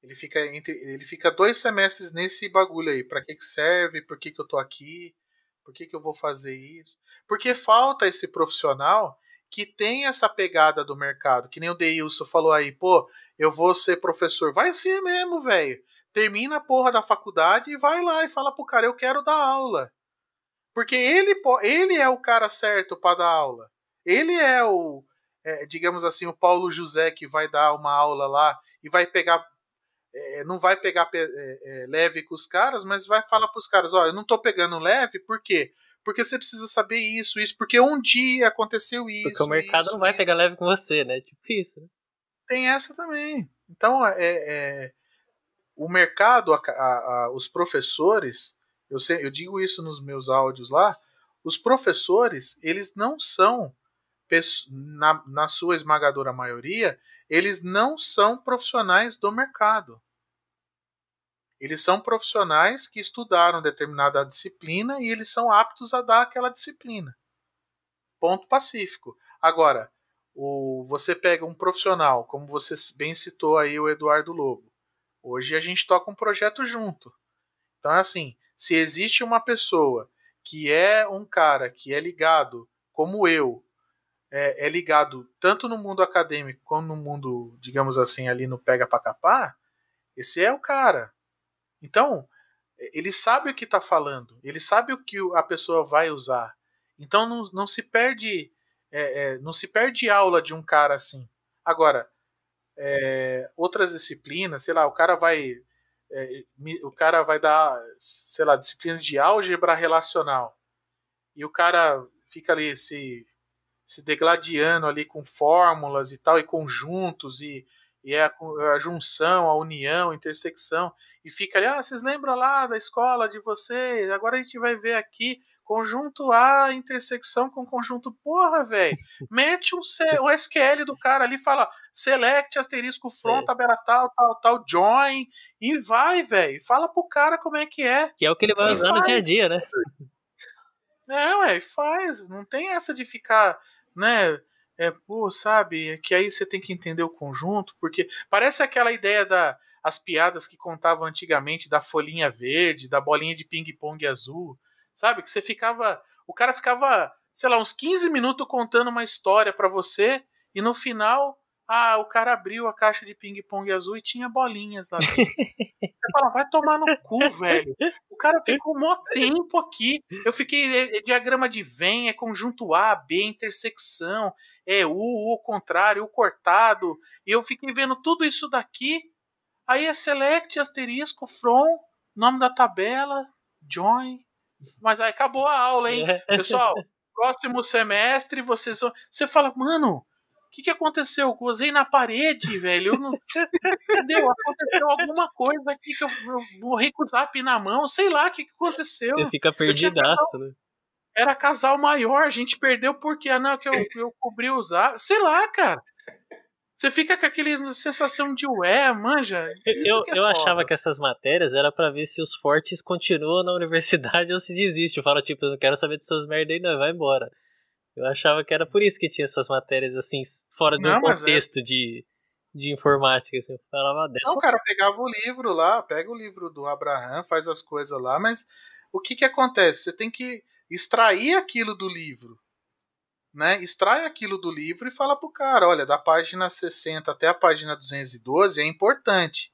Ele fica entre, ele fica dois semestres nesse bagulho aí. Para que que serve? Por que que eu tô aqui? Por que que eu vou fazer isso? Porque falta esse profissional que tem essa pegada do mercado, que nem o Deilson falou aí, pô, eu vou ser professor. Vai ser mesmo, velho. Termina a porra da faculdade e vai lá e fala pro cara, eu quero dar aula. Porque ele, ele é o cara certo para dar aula. Ele é o, é, digamos assim, o Paulo José que vai dar uma aula lá e vai pegar. É, não vai pegar é, é, leve com os caras, mas vai falar para os caras: ó, eu não tô pegando leve, por quê? Porque você precisa saber isso, isso, porque um dia aconteceu isso. Porque o mercado isso, não vai isso. pegar leve com você, né? Tipo isso. Né? Tem essa também. Então, é, é o mercado, a, a, os professores, eu, sei, eu digo isso nos meus áudios lá, os professores, eles não são, na, na sua esmagadora maioria, eles não são profissionais do mercado. Eles são profissionais que estudaram determinada disciplina e eles são aptos a dar aquela disciplina. Ponto pacífico. Agora, o, você pega um profissional, como você bem citou aí o Eduardo Lobo. Hoje a gente toca um projeto junto. Então, é assim, se existe uma pessoa que é um cara que é ligado, como eu, é, é ligado tanto no mundo acadêmico como no mundo, digamos assim, ali no pega para capar, esse é o cara. Então, ele sabe o que está falando, ele sabe o que a pessoa vai usar. Então não, não se perde é, é, não se perde aula de um cara assim. Agora, é, outras disciplinas, sei lá, o cara vai é, o cara vai dar, sei lá, disciplina de álgebra relacional. E o cara fica ali se, se degladiando ali com fórmulas e tal, e conjuntos, e, e é a, a, junção, a união, a intersecção. E fica ali, ah, vocês lembram lá da escola de vocês? Agora a gente vai ver aqui conjunto A, intersecção com conjunto. Porra, velho. Mete um, C, o SQL do cara ali e fala: select, asterisco, front, é. tabela tal, tal, tal, join, e vai, velho. Fala pro cara como é que é. Que é o que ele vai usar no dia a dia, né? É, ué, faz. Não tem essa de ficar, né? É, pô, sabe? Que aí você tem que entender o conjunto, porque parece aquela ideia da as piadas que contavam antigamente da folhinha verde, da bolinha de ping-pong azul, sabe? Que você ficava. O cara ficava, sei lá, uns 15 minutos contando uma história para você e no final ah, o cara abriu a caixa de ping-pong azul e tinha bolinhas lá dentro. Você fala, vai tomar no cu, velho. O cara ficou mó tempo aqui. Eu fiquei. É, é diagrama de Venn, é conjunto A, B, intersecção, é U, O contrário, O cortado. E eu fiquei vendo tudo isso daqui. Aí é select, asterisco, from, nome da tabela, join. Mas aí acabou a aula, hein? Pessoal, próximo semestre vocês vão. Você fala, mano que, que aconteceu? Eu gozei na parede, velho. Não... Entendeu? Aconteceu alguma coisa aqui que eu, eu morri com o zap na mão, sei lá o que, que aconteceu. Você fica perdidaço, né? Era casal maior, a gente perdeu porque, ah, não, que eu, eu cobri o zap. Sei lá, cara. Você fica com aquele sensação de ué, manja. eu, é eu achava que essas matérias era para ver se os fortes continuam na universidade ou se desiste. Eu falo, tipo, eu não quero saber dessas merda aí, não, vai embora. Eu achava que era por isso que tinha essas matérias assim, fora do é contexto é... de, de informática. Assim, eu falava dessa. Não, cara, pegava o livro lá, pega o livro do Abraham, faz as coisas lá, mas o que que acontece? Você tem que extrair aquilo do livro. Né? Extrai aquilo do livro e fala pro cara, olha, da página 60 até a página 212 é importante.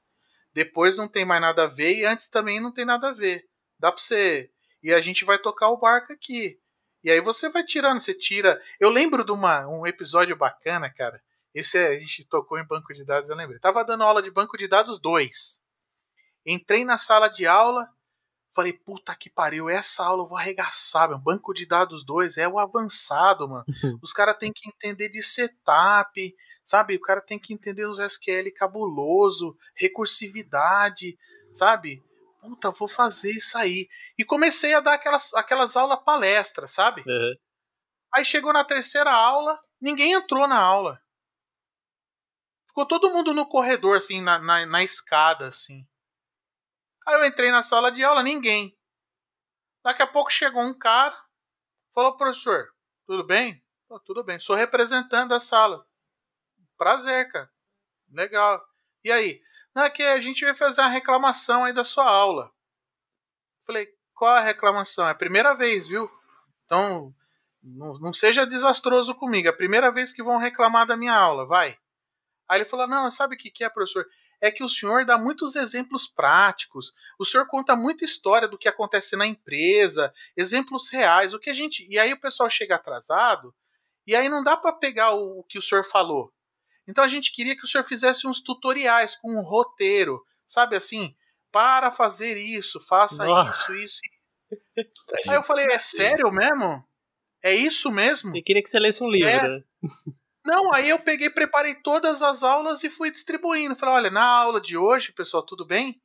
Depois não tem mais nada a ver e antes também não tem nada a ver. Dá pra você. E a gente vai tocar o barco aqui. E aí você vai tirando, você tira. Eu lembro de uma, um episódio bacana, cara. Esse é, a gente tocou em banco de dados, eu lembrei. Tava dando aula de banco de dados 2. Entrei na sala de aula, falei, puta que pariu, essa aula eu vou arregaçar, meu. Banco de dados 2 é o avançado, mano. Os caras têm que entender de setup, sabe? O cara tem que entender os SQL cabuloso, recursividade, sabe? puta, vou fazer isso aí. E comecei a dar aquelas, aquelas aulas palestras, sabe? Uhum. Aí chegou na terceira aula, ninguém entrou na aula. Ficou todo mundo no corredor, assim, na, na, na escada, assim. Aí eu entrei na sala de aula, ninguém. Daqui a pouco chegou um cara, falou, professor, tudo bem? Oh, tudo bem, sou representante da sala. Prazer, cara. Legal. E aí? Não, é que a gente vai fazer uma reclamação aí da sua aula. Falei, qual a reclamação? É a primeira vez, viu? Então, não, não seja desastroso comigo. É a primeira vez que vão reclamar da minha aula, vai. Aí ele falou: Não, sabe o que, que é, professor? É que o senhor dá muitos exemplos práticos. O senhor conta muita história do que acontece na empresa, exemplos reais. O que a gente. E aí o pessoal chega atrasado, e aí não dá para pegar o, o que o senhor falou. Então a gente queria que o senhor fizesse uns tutoriais com um roteiro, sabe assim? Para fazer isso, faça Nossa. isso, isso. Aí eu falei, é sério mesmo? É isso mesmo? Eu queria que você lesse um livro. É. Não, aí eu peguei, preparei todas as aulas e fui distribuindo. Falei, olha, na aula de hoje, pessoal, tudo bem?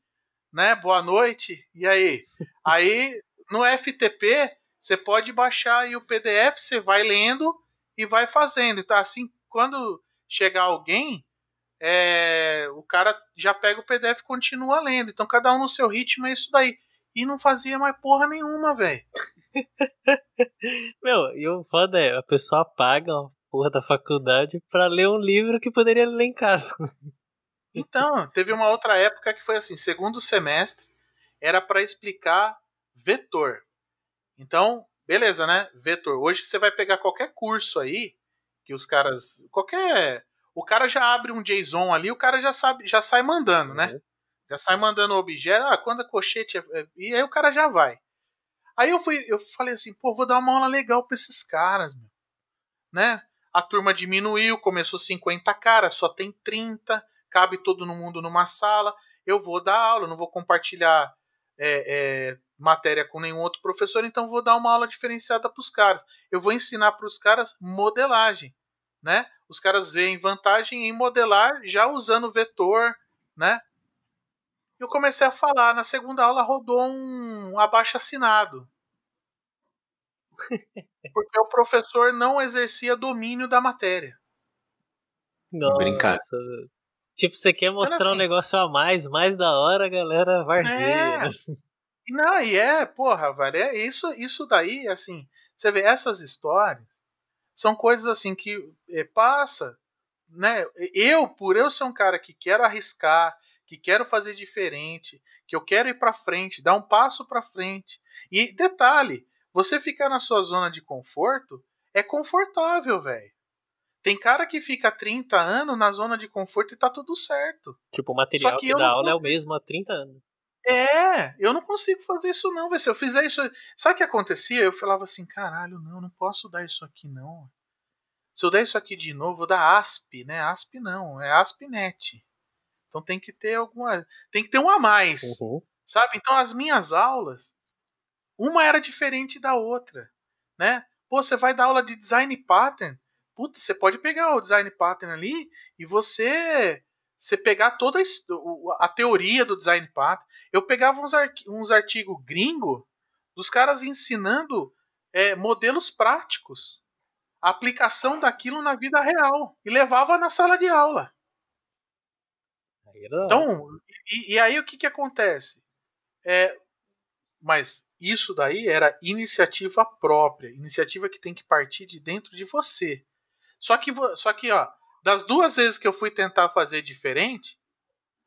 Né? Boa noite. E aí? aí, no FTP, você pode baixar aí o PDF, você vai lendo e vai fazendo. Então, assim, quando chegar alguém, é, o cara já pega o PDF e continua lendo. Então cada um no seu ritmo é isso daí. E não fazia mais porra nenhuma, velho. Meu, e o foda é, a pessoa paga uma porra da faculdade pra ler um livro que poderia ler em casa. Então, teve uma outra época que foi assim, segundo semestre, era para explicar vetor. Então, beleza, né? Vetor. Hoje você vai pegar qualquer curso aí, que os caras. Qualquer. O cara já abre um JSON ali, o cara já sabe, já sai mandando, né? Uhum. Já sai mandando objeto, ah, quando a cochete. É, é... E aí o cara já vai. Aí eu fui, eu falei assim, pô, vou dar uma aula legal pra esses caras, meu. Né? A turma diminuiu, começou 50 caras, só tem 30, cabe todo mundo numa sala. Eu vou dar aula, não vou compartilhar é, é, matéria com nenhum outro professor, então vou dar uma aula diferenciada para os caras. Eu vou ensinar para os caras modelagem, né? Os caras veem vantagem em modelar já usando vetor, né? Eu comecei a falar, na segunda aula rodou um abaixo assinado. Porque o professor não exercia domínio da matéria. Nossa. Brincar. Tipo, você quer mostrar um negócio a mais, mais da hora, galera, varzeia. É. Não, e é, porra, velho, é isso, isso daí, assim, você vê essas histórias, são coisas assim que é, passa, né? Eu, por eu ser um cara que quero arriscar, que quero fazer diferente, que eu quero ir para frente, dar um passo para frente. E detalhe, você ficar na sua zona de conforto é confortável, velho. Tem cara que fica 30 anos na zona de conforto e tá tudo certo. Tipo, o material Só que que, dá aula é o mesmo há 30 anos. É, eu não consigo fazer isso não, velho. Se eu fizer isso. Sabe o que acontecia? Eu falava assim, caralho, não, não posso dar isso aqui não. Se eu der isso aqui de novo, vou dar ASP, né? ASP não, é ASP.NET. Então tem que ter alguma. Tem que ter um a mais. Uhum. Sabe? Então as minhas aulas, uma era diferente da outra, né? Pô, você vai dar aula de design pattern, puta, você pode pegar o design pattern ali e você você pegar toda a, teoria do design pattern. Eu pegava uns, uns artigos gringo dos caras ensinando é, modelos práticos, a aplicação daquilo na vida real e levava na sala de aula. Então, e, e aí o que, que acontece? É, mas isso daí era iniciativa própria, iniciativa que tem que partir de dentro de você. Só que, só que ó, das duas vezes que eu fui tentar fazer diferente,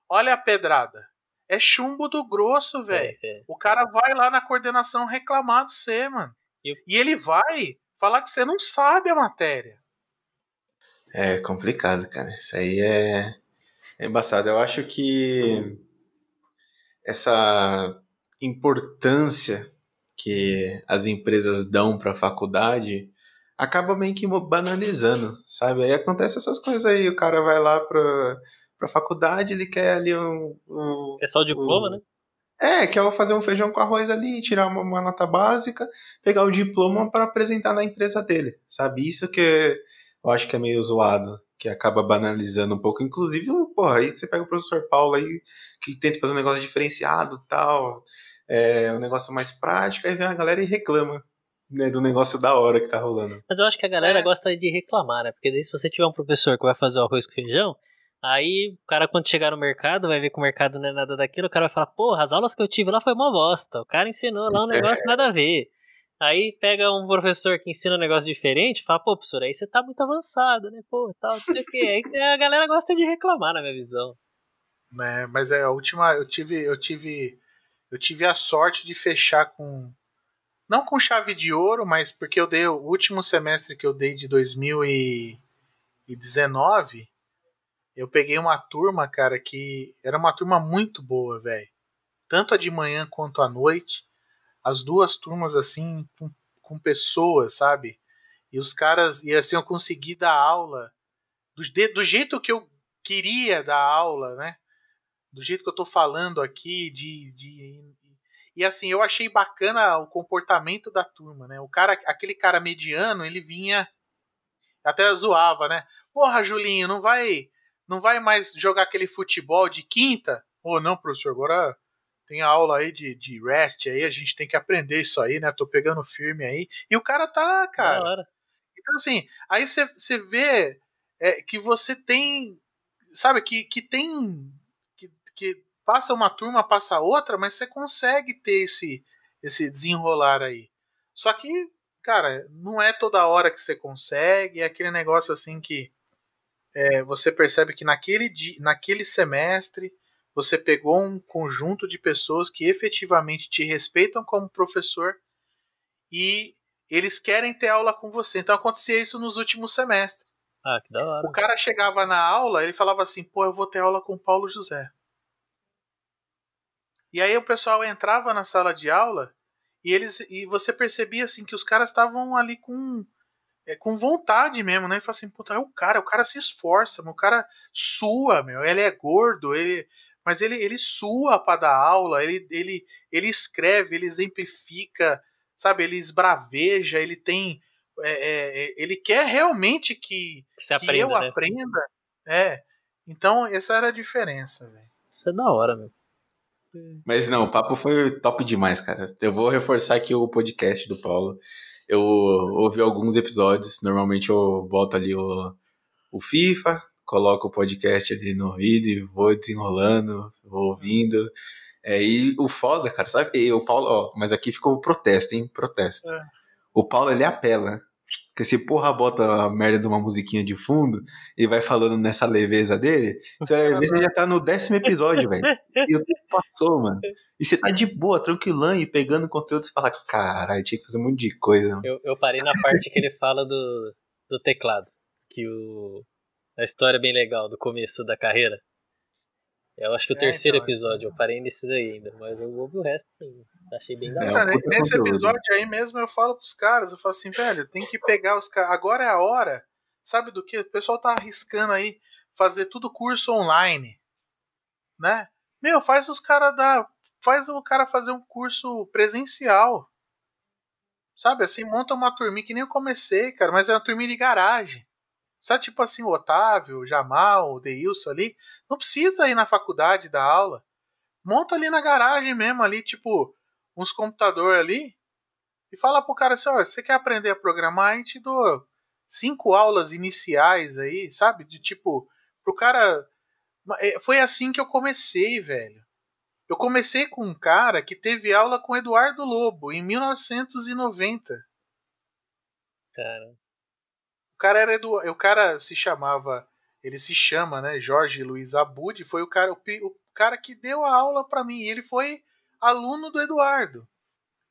olha a pedrada. É chumbo do grosso, velho. É, é. O cara vai lá na coordenação reclamar de você, mano. E o- E ele vai falar que você não sabe a matéria. É complicado, cara. Isso aí é, é embaçado. Eu acho que essa importância que as empresas dão para a faculdade acaba meio que banalizando, sabe? Aí acontece essas coisas aí, o cara vai lá para para faculdade, ele quer ali um, um É só o diploma, o- né? é, quer fazer um feijão com arroz ali, tirar uma, uma nota básica, pegar o diploma para apresentar na empresa dele, sabe? Isso que eu acho que é meio zoado, que acaba banalizando um pouco. Inclusive, porra, aí você pega o professor Paulo aí, que tenta fazer um negócio diferenciado tal, é, um negócio mais prático, aí vem a galera e reclama né, do negócio da hora que tá rolando. Mas eu acho que a galera É. gosta de reclamar, né? Porque daí se você tiver um professor que vai fazer o arroz com feijão, aí o cara quando chegar no mercado, vai ver que o mercado não é nada daquilo, o cara vai falar, porra, as aulas que eu tive lá foi uma bosta, o cara ensinou lá um negócio nada a ver. Aí pega um professor que ensina um negócio diferente, fala, pô, professor, aí você tá muito avançado, né? Pô, tal, não sei o quê. Aí a galera gosta de reclamar, na minha visão. né? Mas é a última, eu tive, eu tive, eu tive a sorte de fechar com não com chave de ouro, mas porque eu dei o último semestre que eu dei de 2019, eu peguei uma turma, cara, que era uma turma muito boa, velho. Tanto a de manhã quanto à noite, as duas turmas assim com, com pessoas, sabe? E os caras, e assim eu consegui dar aula do, do jeito que eu queria dar aula, né? Do jeito que eu tô falando aqui, de, de e assim, eu achei bacana o comportamento da turma, né? O cara, aquele cara mediano, ele vinha até zoava, né? Porra, Julinho, não vai não vai mais jogar aquele futebol de quinta? Ô, não, professor, agora tem aula aí de, de rest aí, a gente tem que aprender isso aí, né? Tô pegando firme aí. E o cara tá, cara. Então, assim, aí você vê é, que você tem. Sabe, que, que tem. Que, passa uma turma, passa outra, mas você consegue ter esse, esse desenrolar aí. Só que, cara, não é toda hora que você consegue, é aquele negócio assim que é, você percebe que naquele, di, naquele semestre você pegou um conjunto de pessoas que efetivamente te respeitam como professor e eles querem ter aula com você. Então acontecia isso nos últimos semestres. Ah, que da hora. O cara chegava na aula, ele falava assim: pô, eu vou ter aula com o Paulo José. E aí o pessoal entrava na sala de aula e eles e você percebia assim que os caras estavam ali com é, com vontade mesmo, né? E fala assim, puta, é o cara, o cara se esforça, meu, o cara sua, meu, ele é gordo, ele, mas ele, ele sua para dar aula, ele, ele, ele escreve, ele exemplifica, sabe? Ele esbraveja, ele tem, é, é, ele quer realmente que, que, que aprenda, eu né? aprenda, é. Então essa era a diferença, velho. Isso é da hora, meu. Mas não, o papo foi top demais, cara. Eu vou reforçar aqui o podcast do Paulo. Eu ouvi alguns episódios, normalmente eu boto ali o, o FIFA, coloco o podcast ali no ouvido e vou desenrolando, vou ouvindo. É, e o foda, cara, sabe? E o Paulo, ó, mas aqui ficou o protesto, hein? Protesto. É. O Paulo, ele apela. Porque se porra bota a merda de uma musiquinha de fundo e vai falando nessa leveza dele, você vai ver você já tá no décimo episódio, velho. E o tempo passou, mano. E você tá de boa, tranquilão e pegando conteúdo, você fala, caralho, tinha que fazer um monte de coisa. Eu, eu parei na parte que ele fala do, do teclado. Que o. A história é bem legal do começo da carreira. Eu acho que o é, terceiro então, episódio, eu parei nesse daí ainda, mas eu ouvi o resto sim. Achei bem legal. É, então, nesse episódio aí mesmo eu falo pros caras, eu falo assim, velho, tem que pegar os caras. Agora é a hora, sabe do que? O pessoal tá arriscando aí fazer tudo curso online. Né? Meu, faz os caras dar. Faz o cara fazer um curso presencial. Sabe, assim, monta uma turminha que nem eu comecei, cara, mas é uma turminha de garagem. Sabe, tipo assim, o Otávio, o Jamal, o Deilson ali. Não precisa ir na faculdade dar aula. Monta ali na garagem mesmo, ali, tipo, uns computadores ali. E fala pro cara assim, ó, você quer aprender a programar? A gente dou cinco aulas iniciais aí, sabe? De tipo, pro cara. É, foi assim que eu comecei, velho. Eu comecei com um cara que teve aula com Eduardo Lobo em 1990. Cara. O cara era Edu... o cara se chamava, ele se chama, né, Jorge Luiz Abud, foi o cara o, o cara que deu a aula para mim, e ele foi aluno do Eduardo.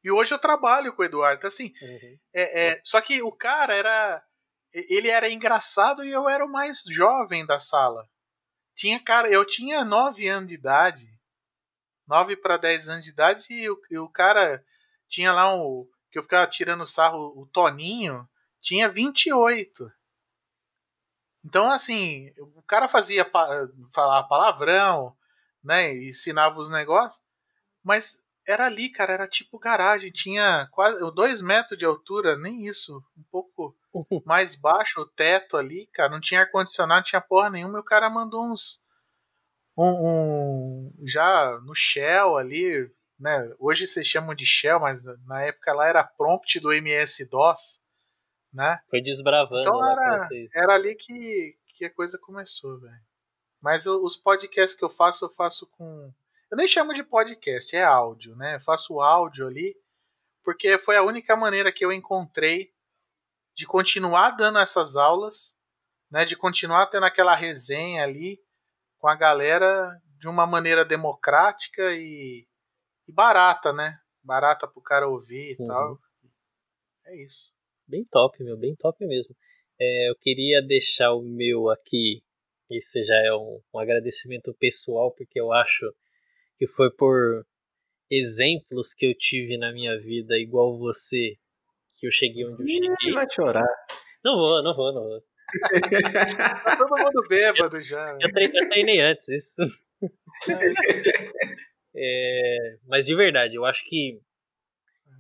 E hoje eu trabalho com o Eduardo, então, assim, uhum. é, é, só que o cara era ele era engraçado e eu era o mais jovem da sala. Tinha cara, eu tinha 9 anos de idade. 9 para 10 anos de idade e o, e o cara tinha lá um que eu ficava tirando sarro, o Toninho, tinha 28. Então, assim, o cara fazia pa falar palavrão, né? Ensinava os negócios, mas era ali, cara, era tipo garagem, tinha quase dois metros de altura, nem isso, um pouco mais baixo o teto ali, cara, não tinha ar-condicionado, tinha porra nenhuma, e o cara mandou uns. Um, um, já no Shell ali, né? Hoje vocês chamam de Shell, mas na época lá era prompt do MS-DOS né? Foi desbravando então era, era ali que, que a coisa começou, velho. Mas os podcasts que eu faço, eu faço com. Eu nem chamo de podcast, é áudio, né? Eu faço áudio ali, porque foi a única maneira que eu encontrei de continuar dando essas aulas, né? De continuar tendo aquela resenha ali com a galera de uma maneira democrática e, e barata, né? Barata pro cara ouvir e uhum. tal. É isso. Bem top, meu, bem top mesmo. É, eu queria deixar o meu aqui, esse já é um, um agradecimento pessoal, porque eu acho que foi por exemplos que eu tive na minha vida, igual você, que eu cheguei onde eu cheguei. vai chorar. Não vou, não vou, não vou. tá todo mundo bêbado já. Eu, treinei, eu treinei antes, isso. é, mas de verdade, eu acho que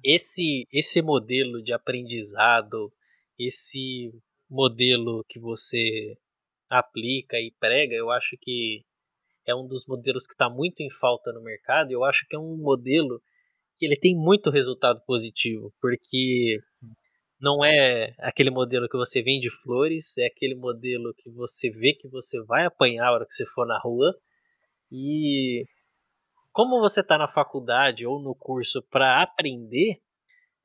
esse esse modelo de aprendizado, esse modelo que você aplica e prega, eu acho que é um dos modelos que está muito em falta no mercado. Eu acho que é um modelo que ele tem muito resultado positivo, porque não é aquele modelo que você vende flores, é aquele modelo que você vê que você vai apanhar a hora que você for na rua. E como você está na faculdade ou no curso para aprender,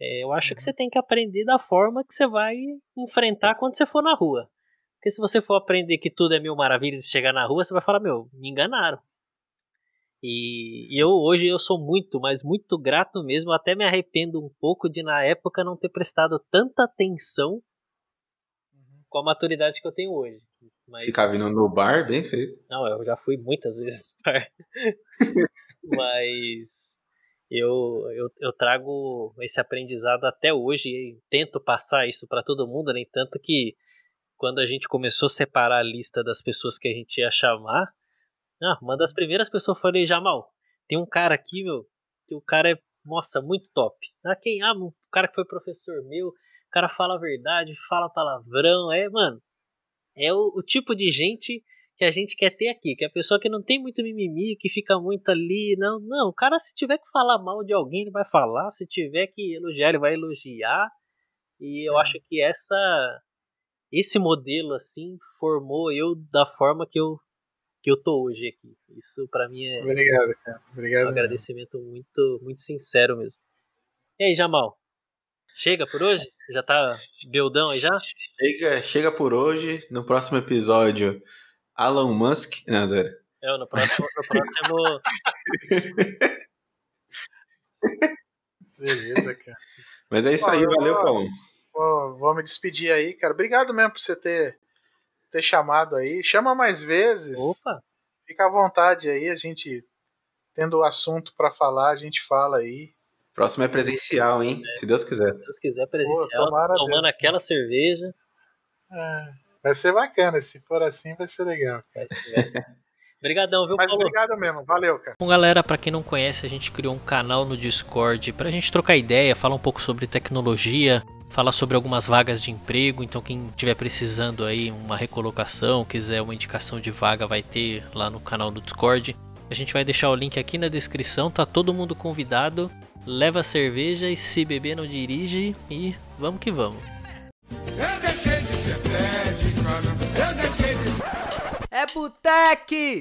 é, eu acho que uhum. você tem que aprender da forma que você vai enfrentar quando você for na rua. Porque se você for aprender que tudo é mil maravilhas e chegar na rua, você vai falar, meu, me enganaram. E, e eu hoje eu sou muito, mas muito grato mesmo, até me arrependo um pouco de na época não ter prestado tanta atenção uhum. com a maturidade que eu tenho hoje. Mas... Ficar vindo no bar, bem feito. Não, eu já fui muitas vezes no bar. mas eu, eu, eu trago esse aprendizado até hoje e tento passar isso para todo mundo, nem tanto que quando a gente começou a separar a lista das pessoas que a gente ia chamar, ah, uma das primeiras pessoas foi Jamal, tem um cara aqui, meu, que o cara é, nossa, muito top. Ah, quem? Ah, o cara que foi professor meu, o cara fala a verdade, fala palavrão, é, mano, é o, o tipo de gente que a gente quer ter aqui, que é a pessoa que não tem muito mimimi, que fica muito ali, não, não, o cara se tiver que falar mal de alguém, ele vai falar, se tiver que elogiar, ele vai elogiar. E Sim. eu acho que essa esse modelo assim formou eu da forma que eu que eu tô hoje aqui. Isso para mim é Obrigado, cara. Obrigado. Um agradecimento muito muito sincero mesmo. E aí, Jamal? Chega por hoje? Já tá beldão aí já? Chega, chega por hoje. No próximo episódio, Elon Musk. Não, zero. É, no próximo. No próximo... Beleza, cara. Mas é isso aí, valeu, Paulo. Vou, vou me despedir aí, cara. Obrigado mesmo por você ter, ter chamado aí. Chama mais vezes. Opa! Fica à vontade aí, a gente tendo o assunto para falar, a gente fala aí. Próximo é presencial, hein? É. Se Deus quiser. Se Deus quiser, presencial. Pô, tomando Deus. aquela cerveja. É, vai ser bacana. Se for assim, vai ser legal. Vai ser, vai ser. Obrigadão, viu, Mas Paulo? obrigado mesmo, valeu, cara. Bom, galera, para quem não conhece, a gente criou um canal no Discord pra gente trocar ideia, falar um pouco sobre tecnologia, falar sobre algumas vagas de emprego. Então, quem estiver precisando aí uma recolocação, quiser uma indicação de vaga, vai ter lá no canal do Discord. A gente vai deixar o link aqui na descrição, tá todo mundo convidado. Leva cerveja e se beber não dirige e vamos que vamos. Eu deixei de ser médico, Mercedes. É Butec!